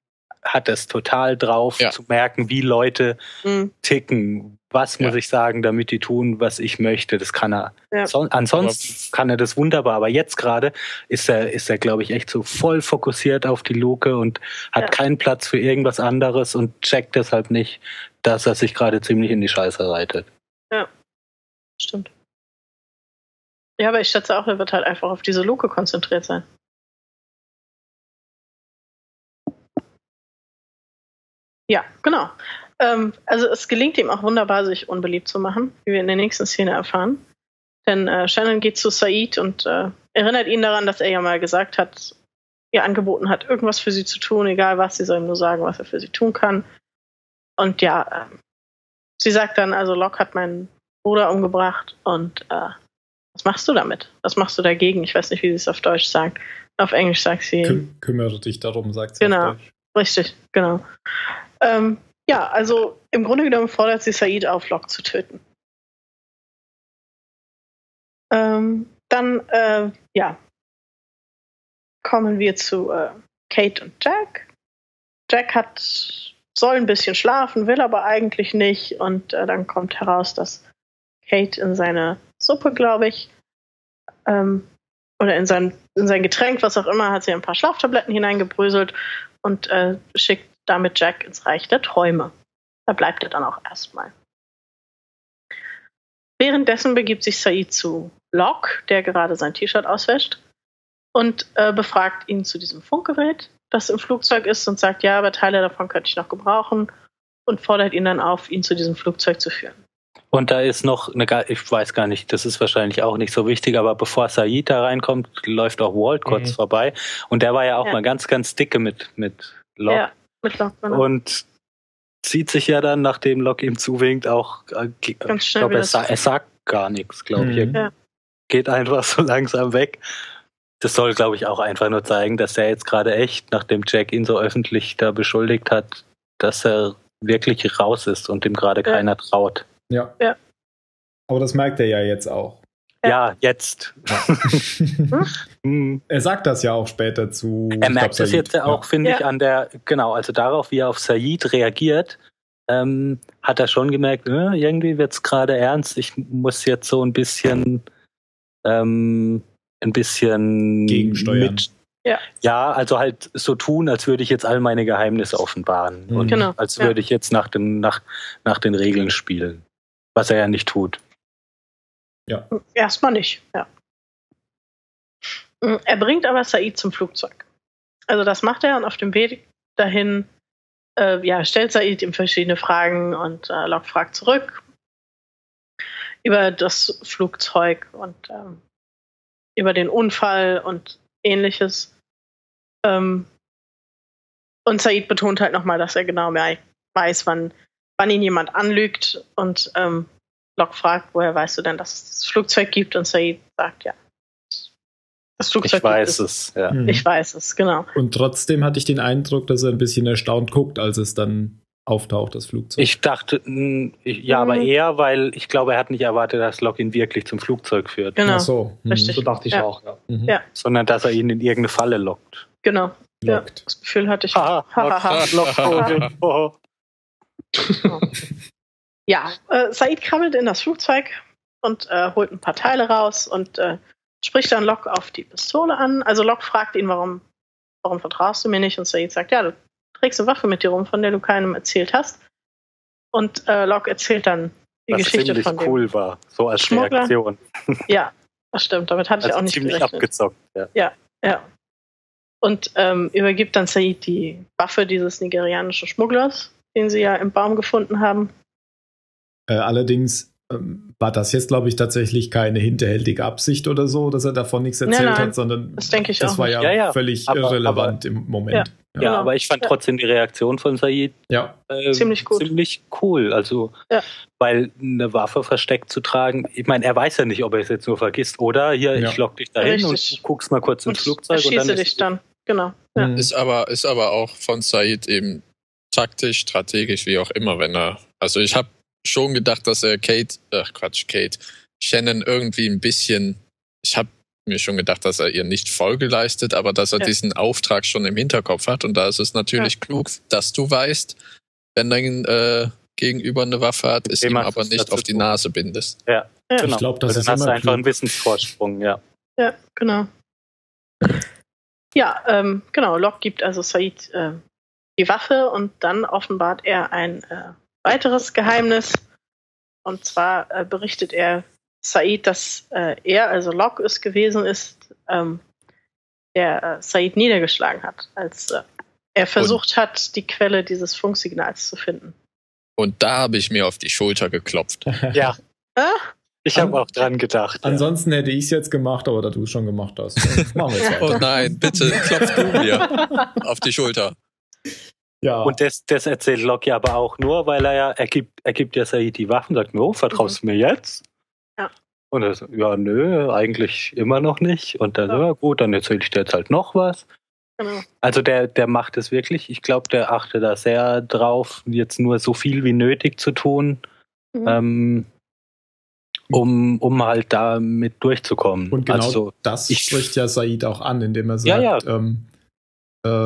hat es total drauf Ja. zu merken, wie Leute Hm. ticken. Was muss Ja. ich sagen, damit die tun, was ich möchte? Das kann er. Ja. Son ansonsten kann er das wunderbar. Aber jetzt gerade ist er, ist er, glaube ich, echt so voll fokussiert auf die Luke und hat Ja. keinen Platz für irgendwas anderes und checkt deshalb nicht, dass er sich gerade ziemlich in die Scheiße reitet. Stimmt. Ja, aber ich schätze auch, er wird halt einfach auf diese Luke konzentriert sein. Ja, genau. Ähm, also es gelingt ihm auch wunderbar, sich unbeliebt zu machen, wie wir in der nächsten Szene erfahren. Denn äh, Shannon geht zu Said und äh, erinnert ihn daran, dass er ja mal gesagt hat, ihr angeboten hat, irgendwas für sie zu tun, egal was, sie soll ihm nur sagen, was er für sie tun kann. Und ja, äh, sie sagt dann, also Locke hat meinen Bruder umgebracht und äh, was machst du damit? Was machst du dagegen? Ich weiß nicht, wie sie es auf Deutsch sagt. Auf Englisch sagt sie. Küm kümmere dich darum, sagt sie. Genau, richtig, genau. Ähm, ja, also im Grunde genommen fordert sie Said auf, Locke zu töten. Ähm, dann, äh, ja, kommen wir zu äh, Kate und Jack. Jack hat, soll ein bisschen schlafen, will aber eigentlich nicht. Und äh, dann kommt heraus, dass Kate in seine Suppe, glaube ich, ähm, oder in sein, in sein Getränk, was auch immer, hat sie ein paar Schlaftabletten hineingebröselt und äh, schickt damit Jack ins Reich der Träume. Da bleibt er dann auch erstmal. Währenddessen begibt sich Said zu Locke, der gerade sein T-Shirt auswäscht, und äh, befragt ihn zu diesem Funkgerät, das im Flugzeug ist, und sagt, ja, aber Teile davon könnte ich noch gebrauchen, und fordert ihn dann auf, ihn zu diesem Flugzeug zu führen. Und da ist noch eine, ich weiß gar nicht, das ist wahrscheinlich auch nicht so wichtig, aber bevor Said da reinkommt, läuft auch Walt kurz mhm. vorbei. Und der war ja auch ja. mal ganz, ganz dicke mit, mit Locke. Ja, mit genau. Und zieht sich ja dann, nachdem Locke ihm zuwinkt, auch, äh, ich glaube, er, er, sagt gar nichts, glaube ich. Mhm. Ja. Geht einfach so langsam weg. Das soll, glaube ich, auch einfach nur zeigen, dass er jetzt gerade echt, nachdem Jack ihn so öffentlich da beschuldigt hat, dass er wirklich raus ist und ihm gerade ja. keiner traut. Ja. ja. Aber das merkt er ja jetzt auch. Ja, jetzt. Hm. er sagt das ja auch später zu. Er merkt es jetzt ja auch, finde ich, an der, genau, also darauf, wie er auf Said reagiert, ähm, hat er schon gemerkt, äh, irgendwie wird es gerade ernst, ich muss jetzt so ein bisschen ähm, ein bisschen gegensteuern. Mit, ja. ja, also halt so tun, als würde ich jetzt all meine Geheimnisse offenbaren mhm. und genau. als würde ja. ich jetzt nach den, nach, nach den Regeln spielen, was er ja nicht tut. Ja. Erstmal nicht, ja. Mm, er bringt aber Said zum Flugzeug. Also das macht er und auf dem Weg dahin äh, ja, stellt Said ihm verschiedene Fragen und äh, Locke fragt zurück über das Flugzeug und ähm, über den Unfall und ähnliches. Ähm, und Said betont halt nochmal, dass er genau weiß, wann, wann ihn jemand anlügt. Und ähm, Locke fragt, woher weißt du denn, dass es das Flugzeug gibt? Und Said sagt, ja. Das Flugzeug ich weiß es, ja. Mhm. Ich weiß es, genau. Und trotzdem hatte ich den Eindruck, dass er ein bisschen erstaunt guckt, als es dann auftaucht, das Flugzeug. Ich dachte, ich, ja, mhm. aber eher, weil ich glaube, er hat nicht erwartet, dass Locke ihn wirklich zum Flugzeug führt. Genau. Ach so, mhm. so dachte ich ja. auch. Ja. Mhm. ja. Sondern, dass er ihn in irgendeine Falle lockt. Genau. Ja, das Gefühl hatte ich. Ha, ha, ha, oh. Ja, äh, Said krabbelt in das Flugzeug und äh, holt ein paar Teile raus und äh, spricht dann Locke auf die Pistole an. Also Locke fragt ihn, warum, warum vertraust du mir nicht? Und Said sagt, ja, du trägst eine Waffe mit dir rum, von der du keinem erzählt hast. Und äh, Locke erzählt dann die Was Geschichte ziemlich von dem cool war, so als Schmuggler. Reaktion. Ja, das stimmt. Damit hatte also ich auch nicht ziemlich gerechnet. abgezockt. Ja, ja. ja. Und ähm, übergibt dann Said die Waffe dieses nigerianischen Schmugglers, den sie ja im Baum gefunden haben. Äh, allerdings ähm, war das jetzt, glaube ich, tatsächlich keine hinterhältige Absicht oder so, dass er davon nichts erzählt nein, nein, hat, sondern das, das auch war ja, ja, ja, völlig aber, irrelevant aber, im Moment. Ja, ja, aber ich fand trotzdem die Reaktion von Said ja. äh, ziemlich, gut. ziemlich cool. Also, weil eine Waffe versteckt zu tragen, ich meine, er weiß ja nicht, ob er es jetzt nur vergisst, oder? Hier, ich lock dich dahin Richtig. und guckst mal kurz ins und Flugzeug und dann. dich dann, genau. Mhm. Ist, aber, ist aber auch von Said eben taktisch, strategisch, wie auch immer, wenn er. Also ich habe schon gedacht, dass er Kate, ach Quatsch, Kate, Shannon irgendwie ein bisschen, ich habe mir schon gedacht, dass er ihr nicht Folge leistet, aber dass er ja. diesen Auftrag schon im Hinterkopf hat. Und da ist es natürlich ja. klug, dass du weißt, wenn dein äh, Gegenüber eine Waffe hat, ist ihm aber nicht auf die Nase bindest. Ja, ja. genau. Ich glaube, das ist hast du einfach einen Wissensvorsprung, ja. Ja, genau. Ja, ähm, genau. Locke gibt also Said äh, die Waffe und dann offenbart er ein äh, weiteres Geheimnis. Und zwar äh, berichtet er Said, dass äh, er, also Locke es gewesen ist, ähm, der äh, Said niedergeschlagen hat, als äh, er versucht Und? hat, die Quelle dieses Funksignals zu finden. Und da habe ich mir auf die Schulter geklopft. Ja, ich habe auch dran gedacht. ja. Ansonsten hätte ich es jetzt gemacht, aber da du es schon gemacht hast. Machen wir jetzt Oh weiter. nein, bitte klopf du mir auf die Schulter. Ja, Und das, das erzählt ja aber auch nur, weil er ja, er gibt, er gibt ja Said die Waffen, sagt, no, vertraust du mir jetzt? Ja. Und er so, ja, nö, eigentlich immer noch nicht. Und dann, Ja. ja. gut, dann erzähle ich dir jetzt halt noch was. genau. Also der, der macht es wirklich. Ich glaube, der achtet da sehr drauf, jetzt nur so viel wie nötig zu tun, Mhm. ähm, um, um halt damit durchzukommen. und genau also, das ich- spricht ja Said auch an, indem er Ja, sagt, ja. Ähm,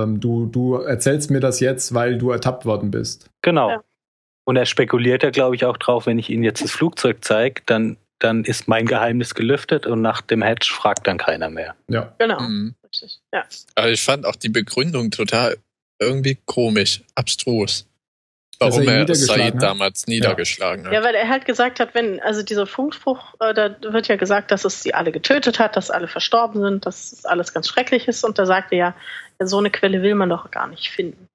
ähm, du, du erzählst mir das jetzt, weil du ertappt worden bist. genau. Ja. Und er spekuliert ja, glaube ich, auch drauf, wenn ich Ihnen jetzt das Flugzeug zeige, dann, dann ist mein Geheimnis gelüftet und nach dem Hedge fragt dann keiner mehr. Ja. Genau, Mhm. richtig. Ja. Aber ich fand auch die Begründung total irgendwie komisch, abstrus. Er Warum er niedergeschlagen Said hat? damals niedergeschlagen ja, hat. weil er halt gesagt hat, wenn, also dieser Funkspruch, äh, da wird ja gesagt, dass es sie alle getötet hat, dass alle verstorben sind, dass es alles ganz schrecklich ist. Und da sagte er ja, so eine Quelle will man doch gar nicht finden.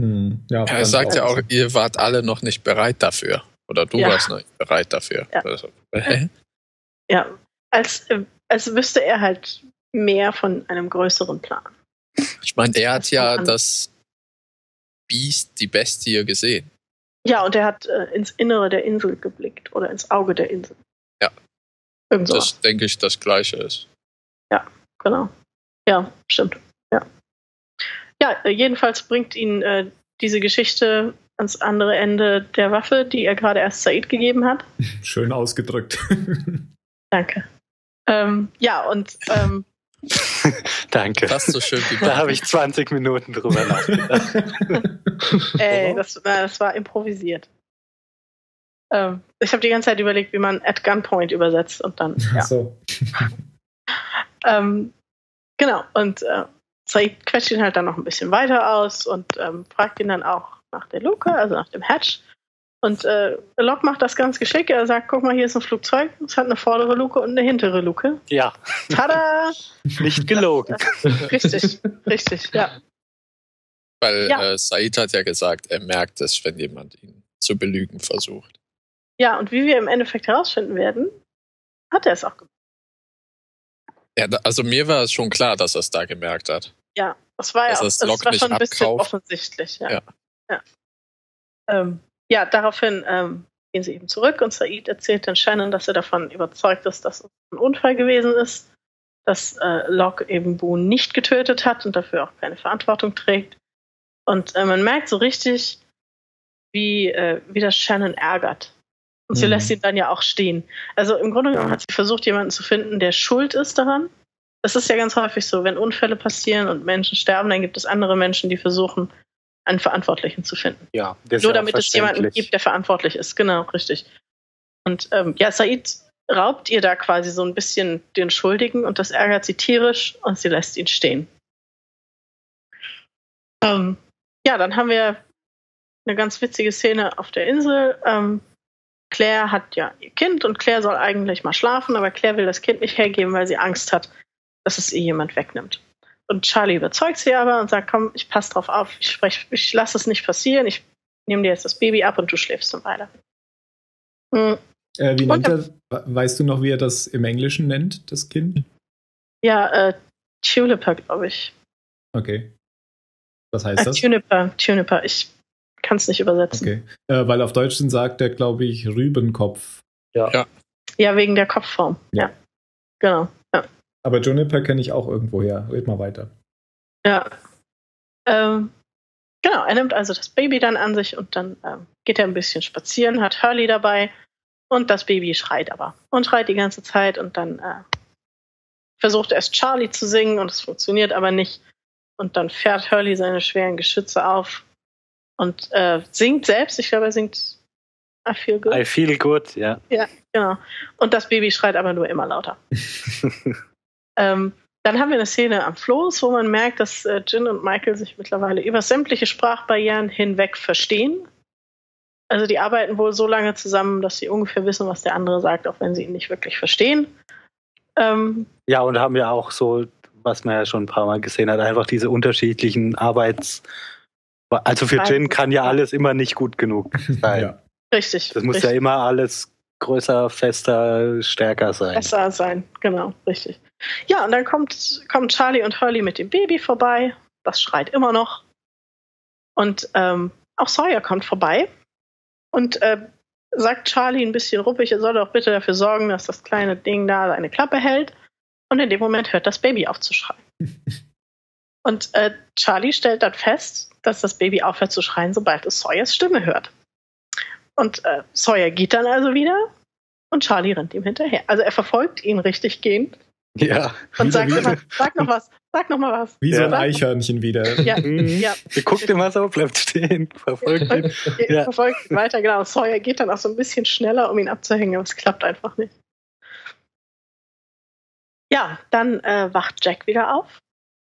Hm, ja, Ja, er sagt ja auch, ihr wart alle noch nicht bereit dafür. Oder du Ja. warst noch nicht bereit dafür. Ja. Also? Ja, als, als wüsste er halt mehr von einem größeren Plan. Ich meine, er hat ja das Biest, die Bestie gesehen. Ja, und er hat äh, ins Innere der Insel geblickt oder ins Auge der Insel. Ja. Irgend so. Das denke ich das Gleiche ist. Genau. Ja, stimmt. Ja. Ja, äh, jedenfalls bringt ihn äh, diese Geschichte ans andere Ende der Waffe, die er gerade erst Said gegeben hat. Schön ausgedrückt. Danke. Ähm, ja, und ähm, Danke. Fast so schön wie da habe ich 20 Minuten drüber nachgedacht. ey, das, na, das war improvisiert. Ähm, ich habe die ganze Zeit überlegt, wie man at gunpoint übersetzt und dann, ja. So. Ähm, genau, und äh, Said quetscht ihn halt dann noch ein bisschen weiter aus und ähm, fragt ihn dann auch nach der Luke, also nach dem Hatch. Und äh, Locke macht das ganz geschickt. Er sagt, guck mal, hier ist ein Flugzeug. Es hat eine vordere Luke und eine hintere Luke. Ja, Tada! nicht gelogen. richtig, richtig, ja. Weil Ja. äh, Said hat ja gesagt, er merkt es, wenn jemand ihn zu belügen versucht. Ja, und wie wir im Endeffekt herausfinden werden, hat er es auch gemacht. Ja, also mir war es schon klar, dass er es da gemerkt hat. Ja, das war ja auch, es das war schon ein bisschen offensichtlich. Ja, Ja. ja. Ähm, ja daraufhin ähm, gehen sie eben zurück und Said erzählt dann Shannon, dass er davon überzeugt ist, dass es ein Unfall gewesen ist, dass äh, Locke eben Boone nicht getötet hat und dafür auch keine Verantwortung trägt. Und äh, man merkt so richtig, wie, äh, wie das Shannon ärgert. Und sie Mhm. lässt ihn dann ja auch stehen. Also im Grunde genommen hat sie versucht, jemanden zu finden, der schuld ist daran. Das ist ja ganz häufig so, wenn Unfälle passieren und Menschen sterben, dann gibt es andere Menschen, die versuchen, einen Verantwortlichen zu finden. Ja, das ist Nur damit es jemanden gibt, der verantwortlich ist. Genau, richtig. Und ähm, ja, Said raubt ihr da quasi so ein bisschen den Schuldigen und das ärgert sie tierisch und sie lässt ihn stehen. Ähm, ja, dann haben wir eine ganz witzige Szene auf der Insel. Ähm, Claire hat ja ihr Kind und Claire soll eigentlich mal schlafen, aber Claire will das Kind nicht hergeben, weil sie Angst hat, dass es ihr jemand wegnimmt. Und Charlie überzeugt sie aber und sagt, komm, ich passe drauf auf, ich, sprech, ich lasse es nicht passieren, ich nehme dir jetzt das Baby ab und du schläfst eine Weile. Hm, Äh, wie Und- nennt er, weißt du noch, wie er das im Englischen nennt, das Kind? Ja, äh, Tuliper, glaube ich. Okay. Was heißt Äh, das? Tuniper, Tuniper, ich kann es nicht übersetzen. Okay. Äh, weil auf Deutsch sagt er, glaube ich, Rübenkopf. Ja, wegen der Kopfform. Ja. Ja. Genau. Ja. Aber Juniper kenne ich auch irgendwoher. Red mal weiter. Ja. Ähm, genau, er nimmt also das Baby dann an sich und dann ähm, geht er ein bisschen spazieren, hat Hurley dabei und das Baby schreit aber. Und schreit die ganze Zeit und dann äh, versucht erst Charlie zu singen und es funktioniert aber nicht. Und dann fährt Hurley seine schweren Geschütze auf und äh, singt selbst. Ich glaube, er singt I feel good. I feel good, ja. Genau. Und das Baby schreit aber nur immer lauter. ähm, dann haben wir eine Szene am Floß, wo man merkt, dass äh, Jin und Michael sich mittlerweile über sämtliche Sprachbarrieren hinweg verstehen. Also die arbeiten wohl so lange zusammen, dass sie ungefähr wissen, was der andere sagt, auch wenn sie ihn nicht wirklich verstehen. Ähm, Ja, und haben ja auch so, was man ja schon ein paar Mal gesehen hat, einfach diese unterschiedlichen Arbeitsweisen Also für Jin kann ja alles immer nicht gut genug sein. Ja. Richtig. Das muss richtig. ja immer alles größer, fester, stärker sein. besser sein, genau, richtig. Ja, und dann kommt, kommen Charlie und Hurley mit dem Baby vorbei. Das schreit immer noch. Und ähm, auch Sawyer kommt vorbei und äh, sagt Charlie ein bisschen ruppig, er soll doch bitte dafür sorgen, dass das kleine Ding da seine Klappe hält. Und in dem Moment hört das Baby auf zu schreien. und äh, Charlie stellt dann fest, dass das Baby aufhört zu schreien, sobald es Sawyers Stimme hört. Und äh, Sawyer geht dann also wieder und Charlie rennt ihm hinterher. Also er verfolgt ihn richtig gehend Ja. und sagt immer, sag noch was, sag noch mal was. Wie so Ja. ein Eichhörnchen wieder. Ja, Mhm. ja. Der guckt immer so, bleibt stehen, verfolgt ihn. Er Ja. verfolgt ihn weiter, genau. Sawyer geht dann auch so ein bisschen schneller, um ihn abzuhängen, aber es klappt einfach nicht. Ja, dann äh, wacht Jack wieder auf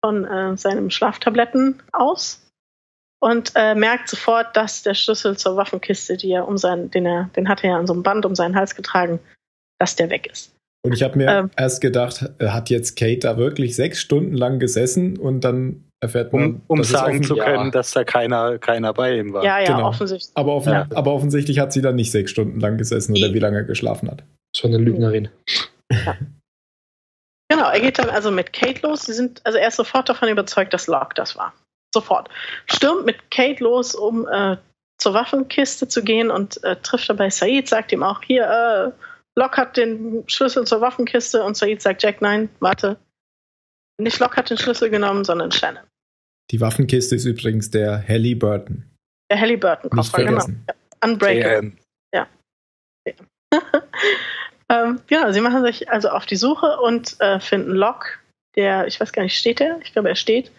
von äh, seinem Schlaftabletten aus und äh, merkt sofort, dass der Schlüssel zur Waffenkiste, die er um seinen, den er, den hat er ja an so einem Band um seinen Hals getragen, dass der weg ist. Und ich habe mir Ähm. erst gedacht, äh, hat jetzt Kate da wirklich sechs Stunden lang gesessen und dann erfährt man, Um, um sagen zu ja. können, dass da keiner, keiner bei ihm war. Ja, ja, Genau. offensichtlich. Aber, offen, Ja. aber offensichtlich hat sie dann nicht sechs Stunden lang gesessen oder wie lange er geschlafen hat. So eine Lügnerin. Genau, er geht dann also mit Kate los. Sie sind, also er ist sofort davon überzeugt, dass Locke das war. Sofort. Stürmt mit Kate los, um äh, zur Waffenkiste zu gehen und äh, trifft dabei Said, sagt ihm auch, hier, äh, Locke hat den Schlüssel zur Waffenkiste und Said sagt, Jack, nein, warte. Nicht Locke hat den Schlüssel genommen, sondern Shannon. Die Waffenkiste ist übrigens der Halliburton. Der Halliburton genau. vergessen. Unbreakable. JM. ähm, ja, sie machen sich also auf die Suche und äh, finden Locke, der, ich weiß gar nicht, steht er? Ich glaube, er steht.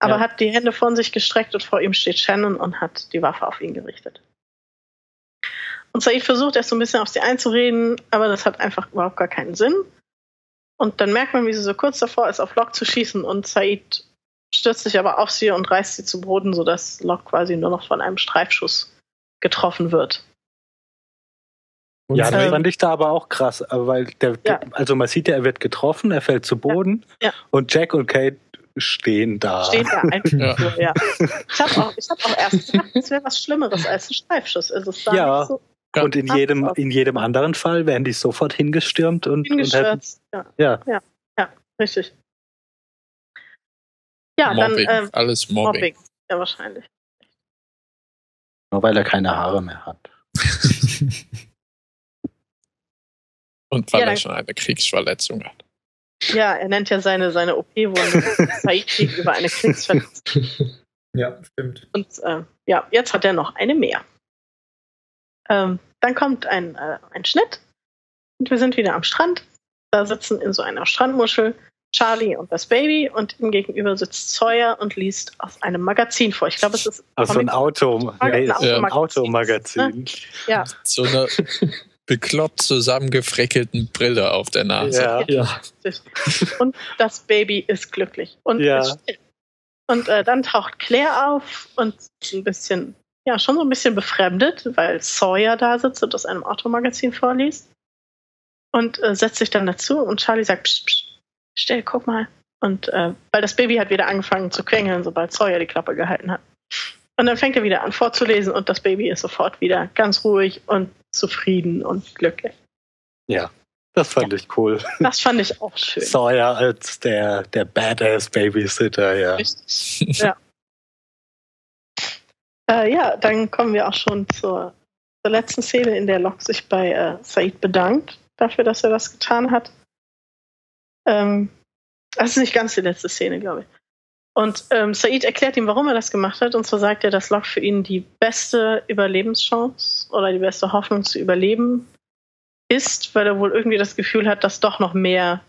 Aber Ja. hat die Hände von sich gestreckt und vor ihm steht Shannon und hat die Waffe auf ihn gerichtet. Und Said versucht erst so ein bisschen auf sie einzureden, aber das hat einfach überhaupt gar keinen Sinn. Und dann merkt man, wie sie so kurz davor ist, auf Locke zu schießen und Said stürzt sich aber auf sie und reißt sie zu Boden, sodass Locke quasi nur noch von einem Streifschuss getroffen wird. Und Ja, das fand ich da aber auch krass, weil der, Ja. also man sieht ja, er wird getroffen, er fällt zu Boden Ja. und Jack und Kate stehen da. Steht da einfach Ja. nur, ja. Ich habe auch, ich hab auch erst gedacht, es wäre was Schlimmeres als ein Streifschuss. Also es sah Ja. nicht so Und in Ja. jedem, in jedem anderen Fall wären die sofort hingestürmt und, und hätten, hingestürzt. Ja, ja, richtig. Ja, Mobbing. dann ähm, Alles Mobbing. Mobbing. Ja, wahrscheinlich. nur weil er keine Haare mehr hat. Und weil Ja, er dann- schon eine Kriegsverletzung hat. Ja, er nennt ja seine, seine OP-Wunde Said gegenüber eine Kriegsverletzung. ja, stimmt. Und äh, ja, jetzt hat er noch eine mehr. Ähm, dann kommt ein, äh, ein Schnitt und wir sind wieder am Strand. Da sitzen in so einer Strandmuschel Charlie und das Baby und ihm gegenüber sitzt Sawyer und liest aus einem Magazin vor. Ich glaube, es ist Also ein Comic- Auto, ein nee, Ja. ein Automagazin. Ja, So eine bekloppt zusammengefrickelten Brille auf der Nase. Ja. Ja. und das Baby ist glücklich und Ja. ist still. Und äh, dann taucht Claire auf und ist ein bisschen, ja, schon so ein bisschen befremdet, weil Sawyer da sitzt und aus einem Automagazin vorliest. Und äh, setzt sich dann dazu und Charlie sagt, pst, pst, still, guck mal. Und äh, weil das Baby hat wieder angefangen zu quengeln, sobald Sawyer die Klappe gehalten hat. Und dann fängt er wieder an vorzulesen und das Baby ist sofort wieder ganz ruhig und zufrieden und glücklich. Das fand ich cool. Das fand ich auch schön. Sawyer als der, der Badass Babysitter, ja. Richtig. Ja. äh, ja, dann kommen wir auch schon zur, zur letzten Szene, in der Locke sich bei äh, Said bedankt dafür, dass er das getan hat. Ähm, das ist nicht ganz die letzte Szene, glaube ich. Und ähm, Said erklärt ihm, warum er das gemacht hat. Und zwar sagt er, dass Locke für ihn die beste Überlebenschance oder die beste Hoffnung zu überleben ist, weil er wohl irgendwie das Gefühl hat, dass doch noch mehr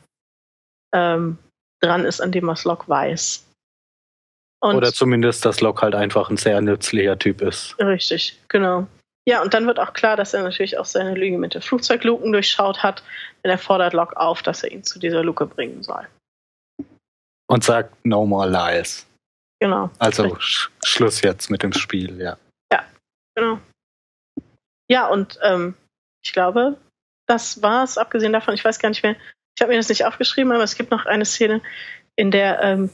ähm, dran ist an dem, was Locke weiß. Und Oder zumindest, dass Locke halt einfach ein sehr nützlicher Typ ist. Richtig, genau. Ja, und dann wird auch klar, dass er natürlich auch seine Lüge mit den Flugzeugluken durchschaut hat, denn er fordert Locke auf, dass er ihn zu dieser Luke bringen soll. Und sagt No more lies. Genau. Also Sch Schluss jetzt mit dem Spiel, ja. Genau. Ja, und ähm, ich glaube, das war's. Abgesehen davon, ich weiß gar nicht mehr, ich habe mir das nicht aufgeschrieben, aber es gibt noch eine Szene, in der ähm,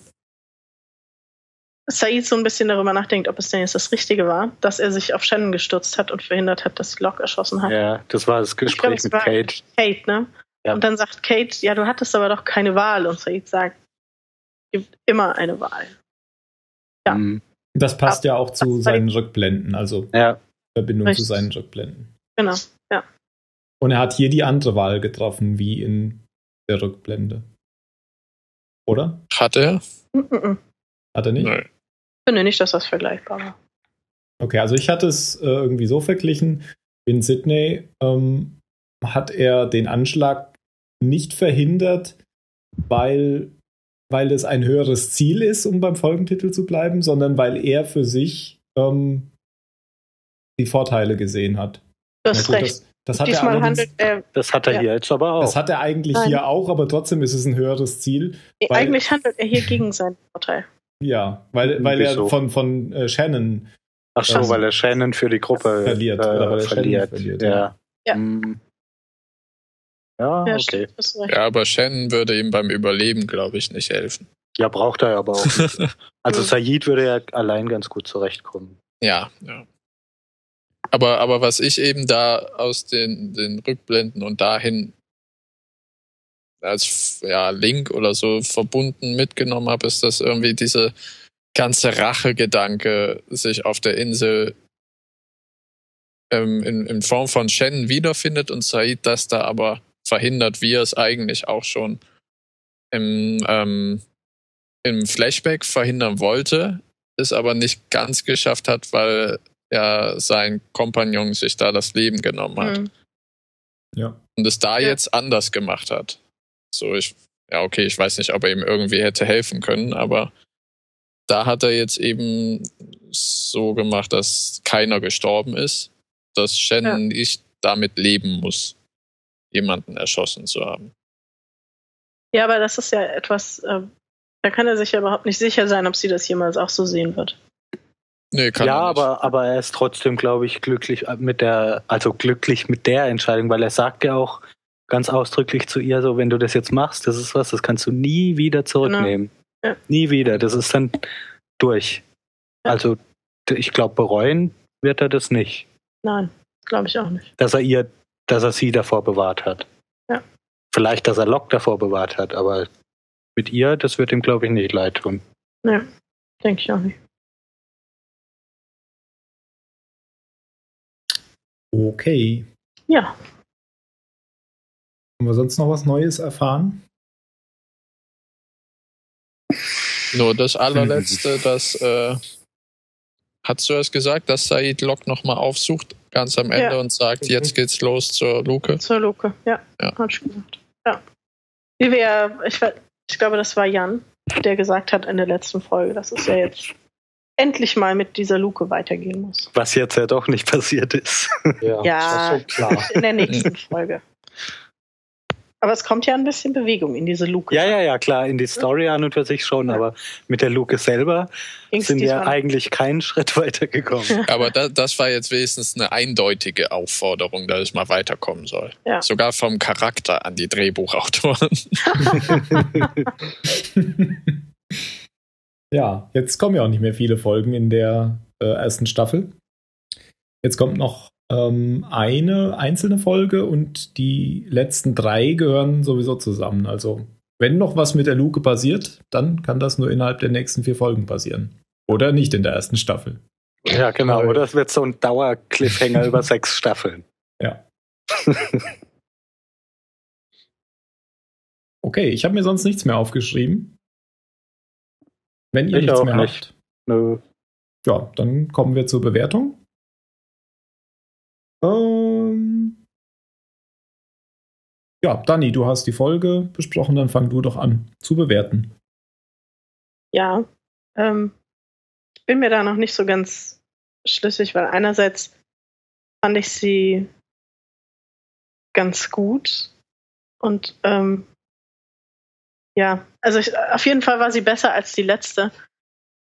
Said so ein bisschen darüber nachdenkt, ob es denn jetzt das Richtige war, dass er sich auf Shannon gestürzt hat und verhindert hat, dass Locke erschossen hat. Ja, das war das glaub, Gespräch es mit Kate. Kate, ne? Ja. Und dann sagt Kate, ja, du hattest aber doch keine Wahl. Und Said sagt, gibt immer eine Wahl. Ja. Mhm. Das passt ja auch zu seinen Rückblenden, also Ja, Verbindung Richtig. zu seinen Rückblenden. Genau. Ja. Und er hat hier die andere Wahl getroffen, wie in der Rückblende. Oder? Hat er? Mm -mm. Hat er nicht? Nö. Ich finde nicht, dass das vergleichbar war. Okay, also ich hatte es äh, irgendwie so verglichen. In Sydney ähm, hat er den Anschlag nicht verhindert, weil, weil es ein höheres Ziel ist, um beim Folgentitel zu bleiben, sondern weil er für sich ähm, die Vorteile gesehen hat. Du hast Na gut, recht. Das, das hat er Diesmal handelt er, das hat er Ja. hier jetzt aber auch. Das hat er eigentlich Nein. hier auch, aber trotzdem ist es ein höheres Ziel. nee, weil- eigentlich handelt er hier gegen seinen Vorteil. Ja, weil, weil er Wieso? von, von äh, Shannon Ach so, Also- weil er Shannon für die Gruppe Verliert, äh, oder weil er verliert. verliert, Ja. Ja. Mm. Ja, Ja, okay. Ja, aber Shannon würde ihm beim Überleben, glaube ich, nicht helfen. Ja, braucht er aber auch nicht. Also Said würde ja allein ganz gut zurechtkommen. Ja, ja. Aber, aber was ich eben da aus den, den Rückblenden und dahin als ja, Link oder so verbunden mitgenommen habe, ist, dass irgendwie diese ganze Rachegedanke sich auf der Insel ähm, in, in Form von Shannon wiederfindet und Said das da aber verhindert, wie er es eigentlich auch schon im, ähm, im Flashback verhindern wollte, es aber nicht ganz geschafft hat, weil ja sein Kompagnon sich da das Leben genommen hat Mhm. Ja. und es da Ja. jetzt anders gemacht hat. So, ich, ja, okay, ich weiß nicht, ob er ihm irgendwie hätte helfen können, aber da hat er jetzt eben so gemacht, dass keiner gestorben ist, dass Shannon nicht damit leben muss, jemanden erschossen zu haben. Ja, aber das ist ja etwas, äh, da kann er sich ja überhaupt nicht sicher sein, ob sie das jemals auch so sehen wird. Nee, kann ja, er nicht. aber, aber er ist trotzdem, glaube ich, glücklich mit der, also glücklich mit der Entscheidung, weil er sagt ja auch ganz ausdrücklich zu ihr, so, wenn du das jetzt machst, das ist was, das kannst du nie wieder zurücknehmen. Genau. Ja. Nie wieder. Das ist dann durch. Ja. Also, ich glaube, bereuen wird er das nicht. Nein, glaube ich auch nicht. Dass er ihr, dass er sie davor bewahrt hat. Ja. Vielleicht, dass er Locke davor bewahrt hat, aber mit ihr, das wird ihm, glaube ich, nicht leid tun. Nee, denke ich auch nicht. Okay. Ja, Haben wir sonst noch was Neues erfahren? Nur das allerletzte, das äh, hast du es gesagt, dass Said Locke nochmal aufsucht, ganz am Ende Ja. und sagt, jetzt geht's los zur Luke. zur Luke. Ja, Ja. hat schon gesagt. Ja. Wie wir, ich, ich glaube, das war Jan, der gesagt hat in der letzten Folge, dass es ja jetzt endlich mal mit dieser Luke weitergehen muss. Was jetzt ja doch nicht passiert ist. Ja, Ja. das ist so klar. In der nächsten Folge. Aber es kommt ja ein bisschen Bewegung in diese Luke. Ja, ja, ja, klar, in die Story an und für sich schon, Ja. aber mit der Luke selber Ging's sind wir eigentlich keinen Schritt weitergekommen. Aber da, das war jetzt wenigstens eine eindeutige Aufforderung, dass es mal weiterkommen soll. Ja. Sogar vom Charakter an die Drehbuchautoren. ja, jetzt kommen ja auch nicht mehr viele Folgen in der äh, ersten Staffel. Jetzt kommt noch ähm, eine einzelne Folge und die letzten drei gehören sowieso zusammen. Also, wenn noch was mit der Luke passiert, dann kann das nur innerhalb der nächsten vier Folgen passieren. Oder nicht in der ersten Staffel. ja, genau. Oder es wird so ein Dauer-Cliffhanger über sechs Staffeln. Ja. Okay, ich habe mir sonst nichts mehr aufgeschrieben. Wenn ihr Ich nichts auch mehr nicht. habt, Nö. ja, dann kommen wir zur Bewertung. Ähm ja, Dani, du hast die Folge besprochen, dann fang du doch an zu bewerten. Ja, ähm, ich bin mir da noch nicht so ganz schlüssig, weil einerseits fand ich sie ganz gut und ähm, ja, also ich, auf jeden Fall war sie besser als die letzte.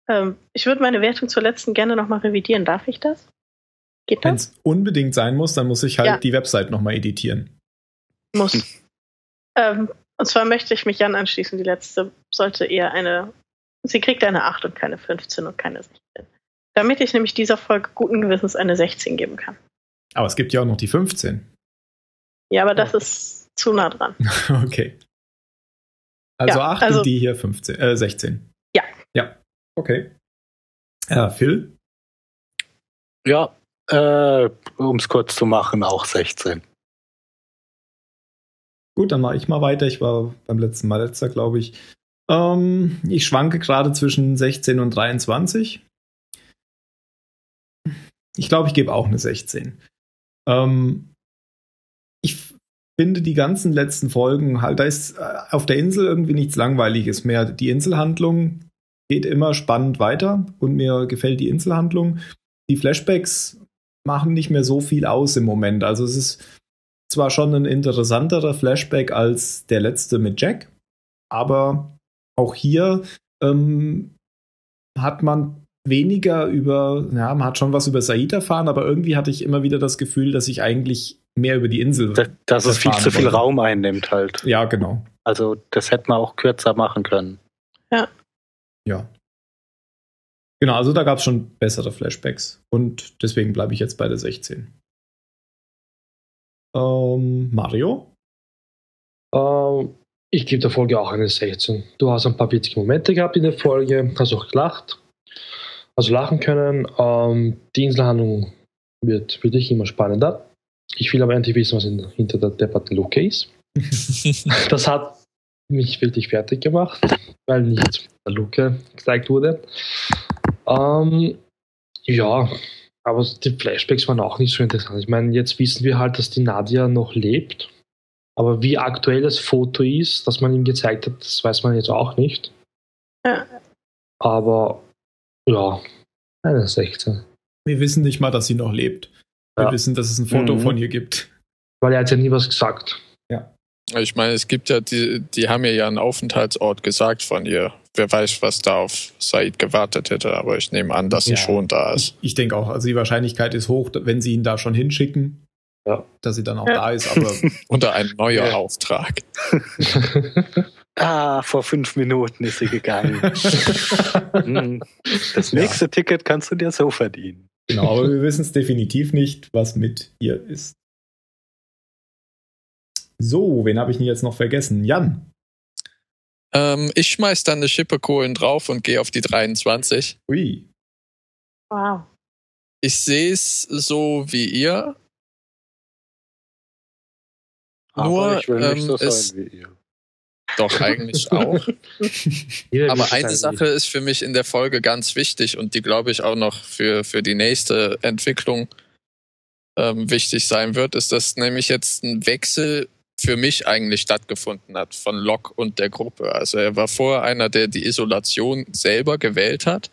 Ähm, ich würde meine Wertung zur letzten gerne nochmal revidieren. Darf ich das? Geht Wenn es unbedingt sein muss, dann muss ich halt Ja. die Website nochmal editieren. Muss. ähm, und zwar möchte ich mich Jan anschließen. Die letzte sollte eher eine Sie kriegt eine 8 und keine 15 und keine 16. Damit ich nämlich dieser Folge guten Gewissens eine 16 geben kann. Aber es gibt ja auch noch die 15. Ja, aber das ist zu nah dran. okay. Also Ja, 8 also- und die hier 15, äh, 16. Ja. Ja, okay. Ja, Phil? Ja, äh, um es kurz zu machen, auch 16. Gut, dann mache ich mal weiter. Ich war beim letzten Mal letzter, glaube ich. Ähm, ich schwanke gerade zwischen 16 und 23. Ich glaube, ich gebe auch eine 16. Ähm, ich finde die ganzen letzten Folgen halt, da ist äh, auf der Insel irgendwie nichts Langweiliges mehr. Die Inselhandlung geht immer spannend weiter und mir gefällt die Inselhandlung. Die Flashbacks machen nicht mehr so viel aus im Moment. Also es ist zwar schon ein interessanterer Flashback als der letzte mit Jack, aber auch hier ähm, hat man weniger über, ja, man hat schon was über Said erfahren, aber irgendwie hatte ich immer wieder das Gefühl, dass ich eigentlich mehr über die Insel. Dass, dass es viel erfahren zu viel wollte. Raum einnimmt halt. Ja, genau. Also das hätte man auch kürzer machen können. Ja. Genau, also da gab es schon bessere Flashbacks. Und deswegen bleibe ich jetzt bei der 16. Ähm, Mario? Ähm, ich gebe der Folge auch eine 16. Du hast ein paar witzige Momente gehabt in der Folge, hast auch gelacht, also lachen können. Ähm, die Inselhandlung wird wirklich immer spannender. Ich will aber endlich wissen, was in, hinter der Debatte Luke ist. Das hat mich wirklich fertig gemacht, weil nicht der Luke gezeigt wurde. Ähm, ja, aber die Flashbacks waren auch nicht so interessant. Ich meine, jetzt wissen wir halt, dass die Nadia noch lebt. Aber wie aktuell das Foto ist, das man ihm gezeigt hat, das weiß man jetzt auch nicht. Ja. Aber ja, eine 16. Wir wissen nicht mal, dass sie noch lebt. Wir Ja. wissen, dass es ein Foto Mhm. von ihr gibt. Weil er hat ja nie was gesagt. Ich meine, es gibt ja, die, die haben mir ja einen Aufenthaltsort gesagt von ihr. Wer weiß, was da auf Said gewartet hätte, aber ich nehme an, dass sie Ja. schon da ist. Ich, ich denke auch, also die Wahrscheinlichkeit ist hoch, wenn sie ihn da schon hinschicken, Ja. dass sie dann auch Ja. da ist. Aber Unter ein neuer Ja. Auftrag. Ah, vor fünf Minuten ist sie gegangen. Hm. Das nächste Ticket kannst du dir so verdienen. genau, aber wir wissen es definitiv nicht, was mit ihr ist. So, wen habe ich denn jetzt noch vergessen? Jan. Ähm, ich schmeiß dann eine Schippe Kohlen drauf und gehe auf die 23. Ui. Wow. Ich sehe es so wie ihr. Aber Nur, ich will nicht ähm, so es- sein wie ihr. Doch, eigentlich auch. Aber will eine Sache ist für mich in der Folge ganz wichtig und die glaube ich auch noch für, für die nächste Entwicklung ähm, wichtig sein wird, ist, dass nämlich jetzt ein Wechsel für mich eigentlich stattgefunden hat von Locke und der Gruppe. Also er war vorher einer, der die Isolation selber gewählt hat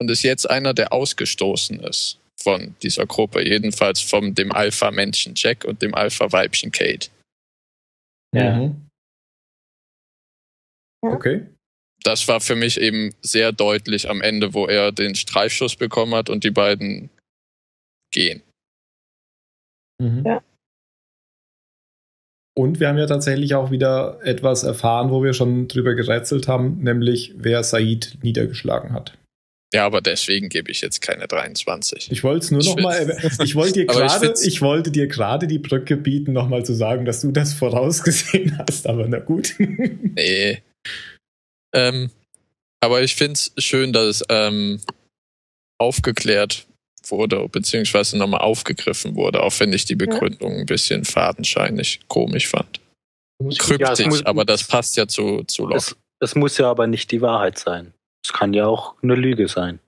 und ist jetzt einer, der ausgestoßen ist von dieser Gruppe, jedenfalls von dem Alpha-Männchen Jack und dem Alpha-Weibchen Kate. Ja. Mhm. Ja. Okay. das war für mich eben sehr deutlich am Ende, wo er den Streifschuss bekommen hat und die beiden gehen. Mhm. Ja. Und wir haben ja tatsächlich auch wieder etwas erfahren, wo wir schon drüber gerätselt haben, nämlich wer Said niedergeschlagen hat. Ja, aber deswegen gebe ich jetzt keine 23. Ich wollte es nur Ich noch will- mal, erwäh- ich wollte dir Aber ich ich wollte dir gerade die Brücke bieten, noch mal zu sagen, dass du das vorausgesehen hast, aber na gut. Nee. Ähm, aber ich finde es schön, dass es ähm, aufgeklärt wurde, beziehungsweise nochmal aufgegriffen wurde, auch wenn ich die Begründung ein bisschen fadenscheinig komisch fand. Muss ich- Kryptisch, Ja, aber das passt ja zu, zu Locke. Es, es muss ja aber nicht die Wahrheit sein. Es kann ja auch eine Lüge sein.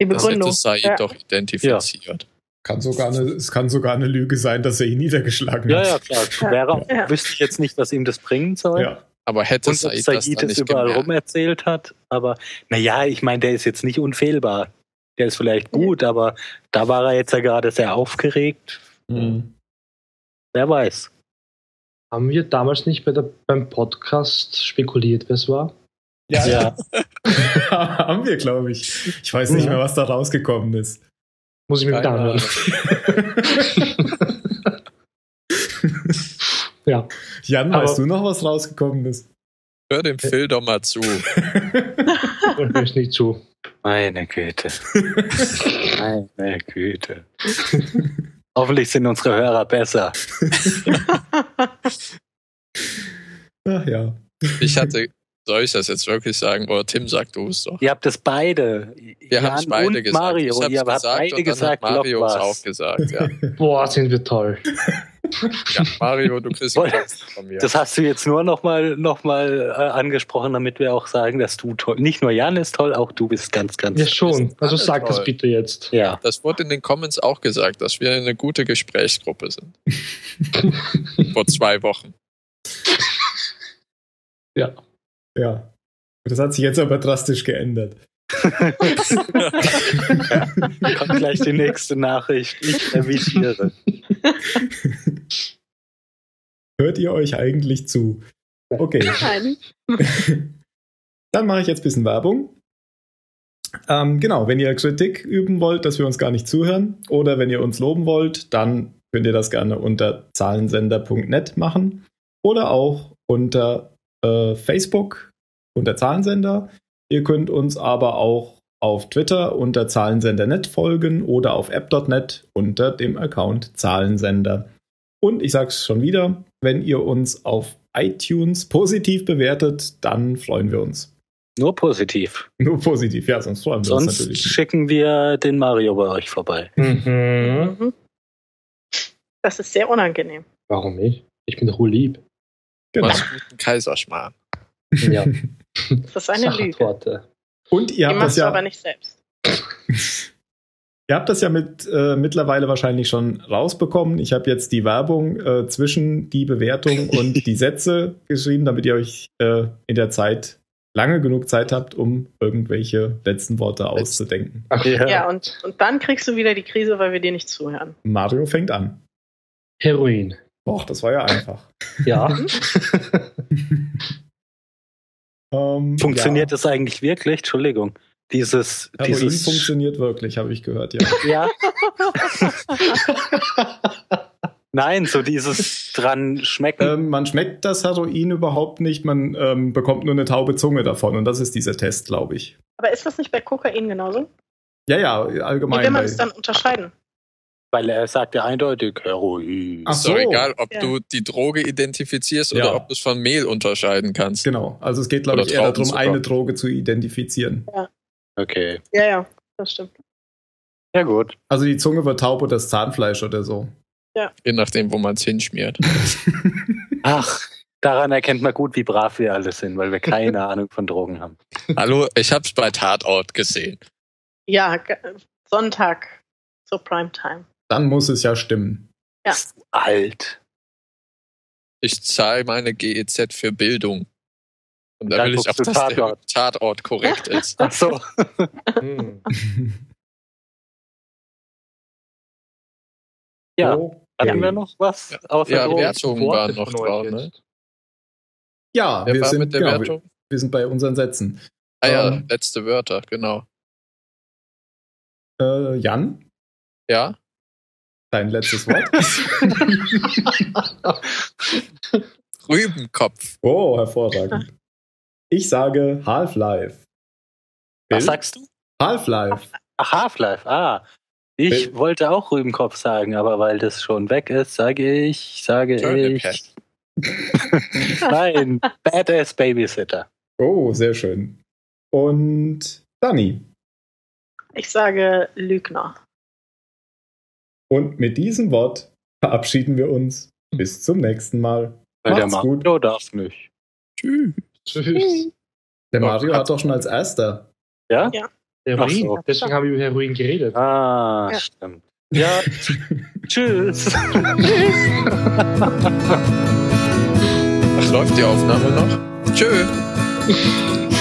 Die Das Begründung. hätte Said Ja. doch identifiziert. kann sogar eine, es kann sogar eine Lüge sein, dass er ihn niedergeschlagen Ja, hat. ja, klar. Wäre, Ja. Wüsste ich jetzt nicht, was ihm das bringen soll. Ja. Aber hätte Und Said das Said dann es nicht überall gemerkt? rum erzählt hat. Aber naja, ich meine, der ist jetzt nicht unfehlbar. Der ist vielleicht gut, aber da war er jetzt ja gerade sehr aufgeregt. Mhm. Wer weiß. Haben wir damals nicht bei der, beim Podcast spekuliert, wer es war? Ja, Ja. haben wir, glaube ich. Ich weiß nicht mehr, was da rausgekommen ist. Muss ich mir wieder anhören. ja. Jan, Aber- weißt du noch, was rausgekommen ist? Hör dem Phil doch mal zu. Und hörst nicht zu. Meine Güte. Meine Güte. Hoffentlich sind unsere Hörer besser. Ach ja. Ich hatte, soll ich das jetzt wirklich sagen? Oder Tim sagt du es doch. Ihr habt das beide. Wir haben es beide und gesagt. Mario. Ihr habt beide und dann gesagt, hat Mario es auch gesagt. Ja. Boah, sind wir toll. ja, Mario, du kriegst von mir. Das hast du jetzt nur nochmal noch mal, äh, angesprochen, damit wir auch sagen, dass du toll. Nicht nur Jan ist toll, auch du bist ganz, ganz Ja, schon. Also sag das toll. bitte jetzt. Ja. Das wurde in den Comments auch gesagt, dass wir eine gute Gesprächsgruppe sind. Vor zwei Wochen. Ja. Ja. Das hat sich jetzt aber drastisch geändert. Kommt gleich die nächste Nachricht. Ich revidiere. Hört ihr euch eigentlich zu? Okay. Nein. Dann mache ich jetzt ein bisschen Werbung. Ähm, genau, wenn ihr Kritik üben wollt, dass wir uns gar nicht zuhören, oder wenn ihr uns loben wollt, dann könnt ihr das gerne unter zahlensender.net machen oder auch unter äh, Facebook unter Zahlensender. Ihr könnt uns aber auch auf Twitter unter Zahlensender.net folgen oder auf app.net unter dem Account Zahlensender. Und ich sage es schon wieder, wenn ihr uns auf iTunes positiv bewertet, dann freuen wir uns. Nur positiv. Nur positiv, ja, sonst freuen wir uns Sonst natürlich. nicht. schicken wir den Mario bei euch vorbei. Mhm. Mhm. Das ist sehr unangenehm. Warum nicht? Ich bin doch wohl lieb. Genau. Guten Kaiserschmarrn. Ja. Das ist eine Lüge. Und ihr Die habt das machst du ja, aber nicht selbst. ihr habt das ja mit äh, mittlerweile wahrscheinlich schon rausbekommen. Ich habe jetzt die Werbung äh, zwischen die Bewertung und die Sätze geschrieben, damit ihr euch äh, in der Zeit lange genug Zeit habt, um irgendwelche letzten Worte auszudenken. Ach, Ja, und, und dann kriegst du wieder die Krise, weil wir dir nicht zuhören. Mario fängt an. Heroin. Och, das war ja einfach. Ja. Ähm, Funktioniert ja, das eigentlich wirklich? Entschuldigung. Dieses, Heroin dieses funktioniert wirklich, habe ich gehört, ja. Ja. Nein, so dieses dran schmecken. ähm, man schmeckt das Heroin überhaupt nicht, man ähm, bekommt nur eine taube Zunge davon und das ist dieser Test, glaube ich. Aber ist das nicht bei Kokain genauso? Ja, ja, Wie allgemein. will man es dann unterscheiden? Weil er sagt ja eindeutig Heroin. Ach Ist doch so. egal, ob Ja. du die Droge identifizierst Ja. oder ob du es von Mehl unterscheiden kannst. Genau, also es geht, glaube ich, eher darum, eine Droge zu identifizieren. Okay. Ja, ja, das stimmt. Ja, gut. Also die Zunge wird taub oder das Zahnfleisch oder so. Je nachdem, wo man es hinschmiert. Ach, daran erkennt man gut, wie brav wir alle sind, weil wir keine Ahnung von Drogen haben. Hallo, ich hab's bei Tatort gesehen. Ja, Sonntag zur Primetime. Dann muss es ja stimmen. Ja. Alt. Ich zahle meine GEZ für Bildung. Und da Dann will ich auch, dass der Tatort. Tatort korrekt ist. Ach so. Hm. Ja. Okay. Hatten wir noch was? Ja. Außer Ja? Wertungen waren noch drauf, euch ne? Ja, wir war sind, mit der genau, wir, Wertung? wir sind bei unseren Sätzen. Ah ja, Ähm. letzte Wörter, genau. Äh, Jan, Ja? Dein letztes Wort. Rübenkopf. oh, hervorragend. Ich sage Half-Life. Was sagst du? Half-Life. Ach, Half-Life. Ah. Ich Bill? wollte auch Rübenkopf sagen, aber weil das schon weg ist, sage ich, sage ich. Nein, Badass Babysitter. Oh, sehr schön. Und Dani. Ich sage Lügner. Und mit diesem Wort verabschieden wir uns. Bis zum nächsten Mal. Weil der Macht's gut. Mario darf nicht. Tschüss. Tschüss. Der Mario hat- doch schon als erster. Ja? Heroin. Ach so. Deswegen habe ich über Heroin geredet. Ah, Ja. stimmt. Ja, tschüss. Ach, läuft die Aufnahme noch? Tschö.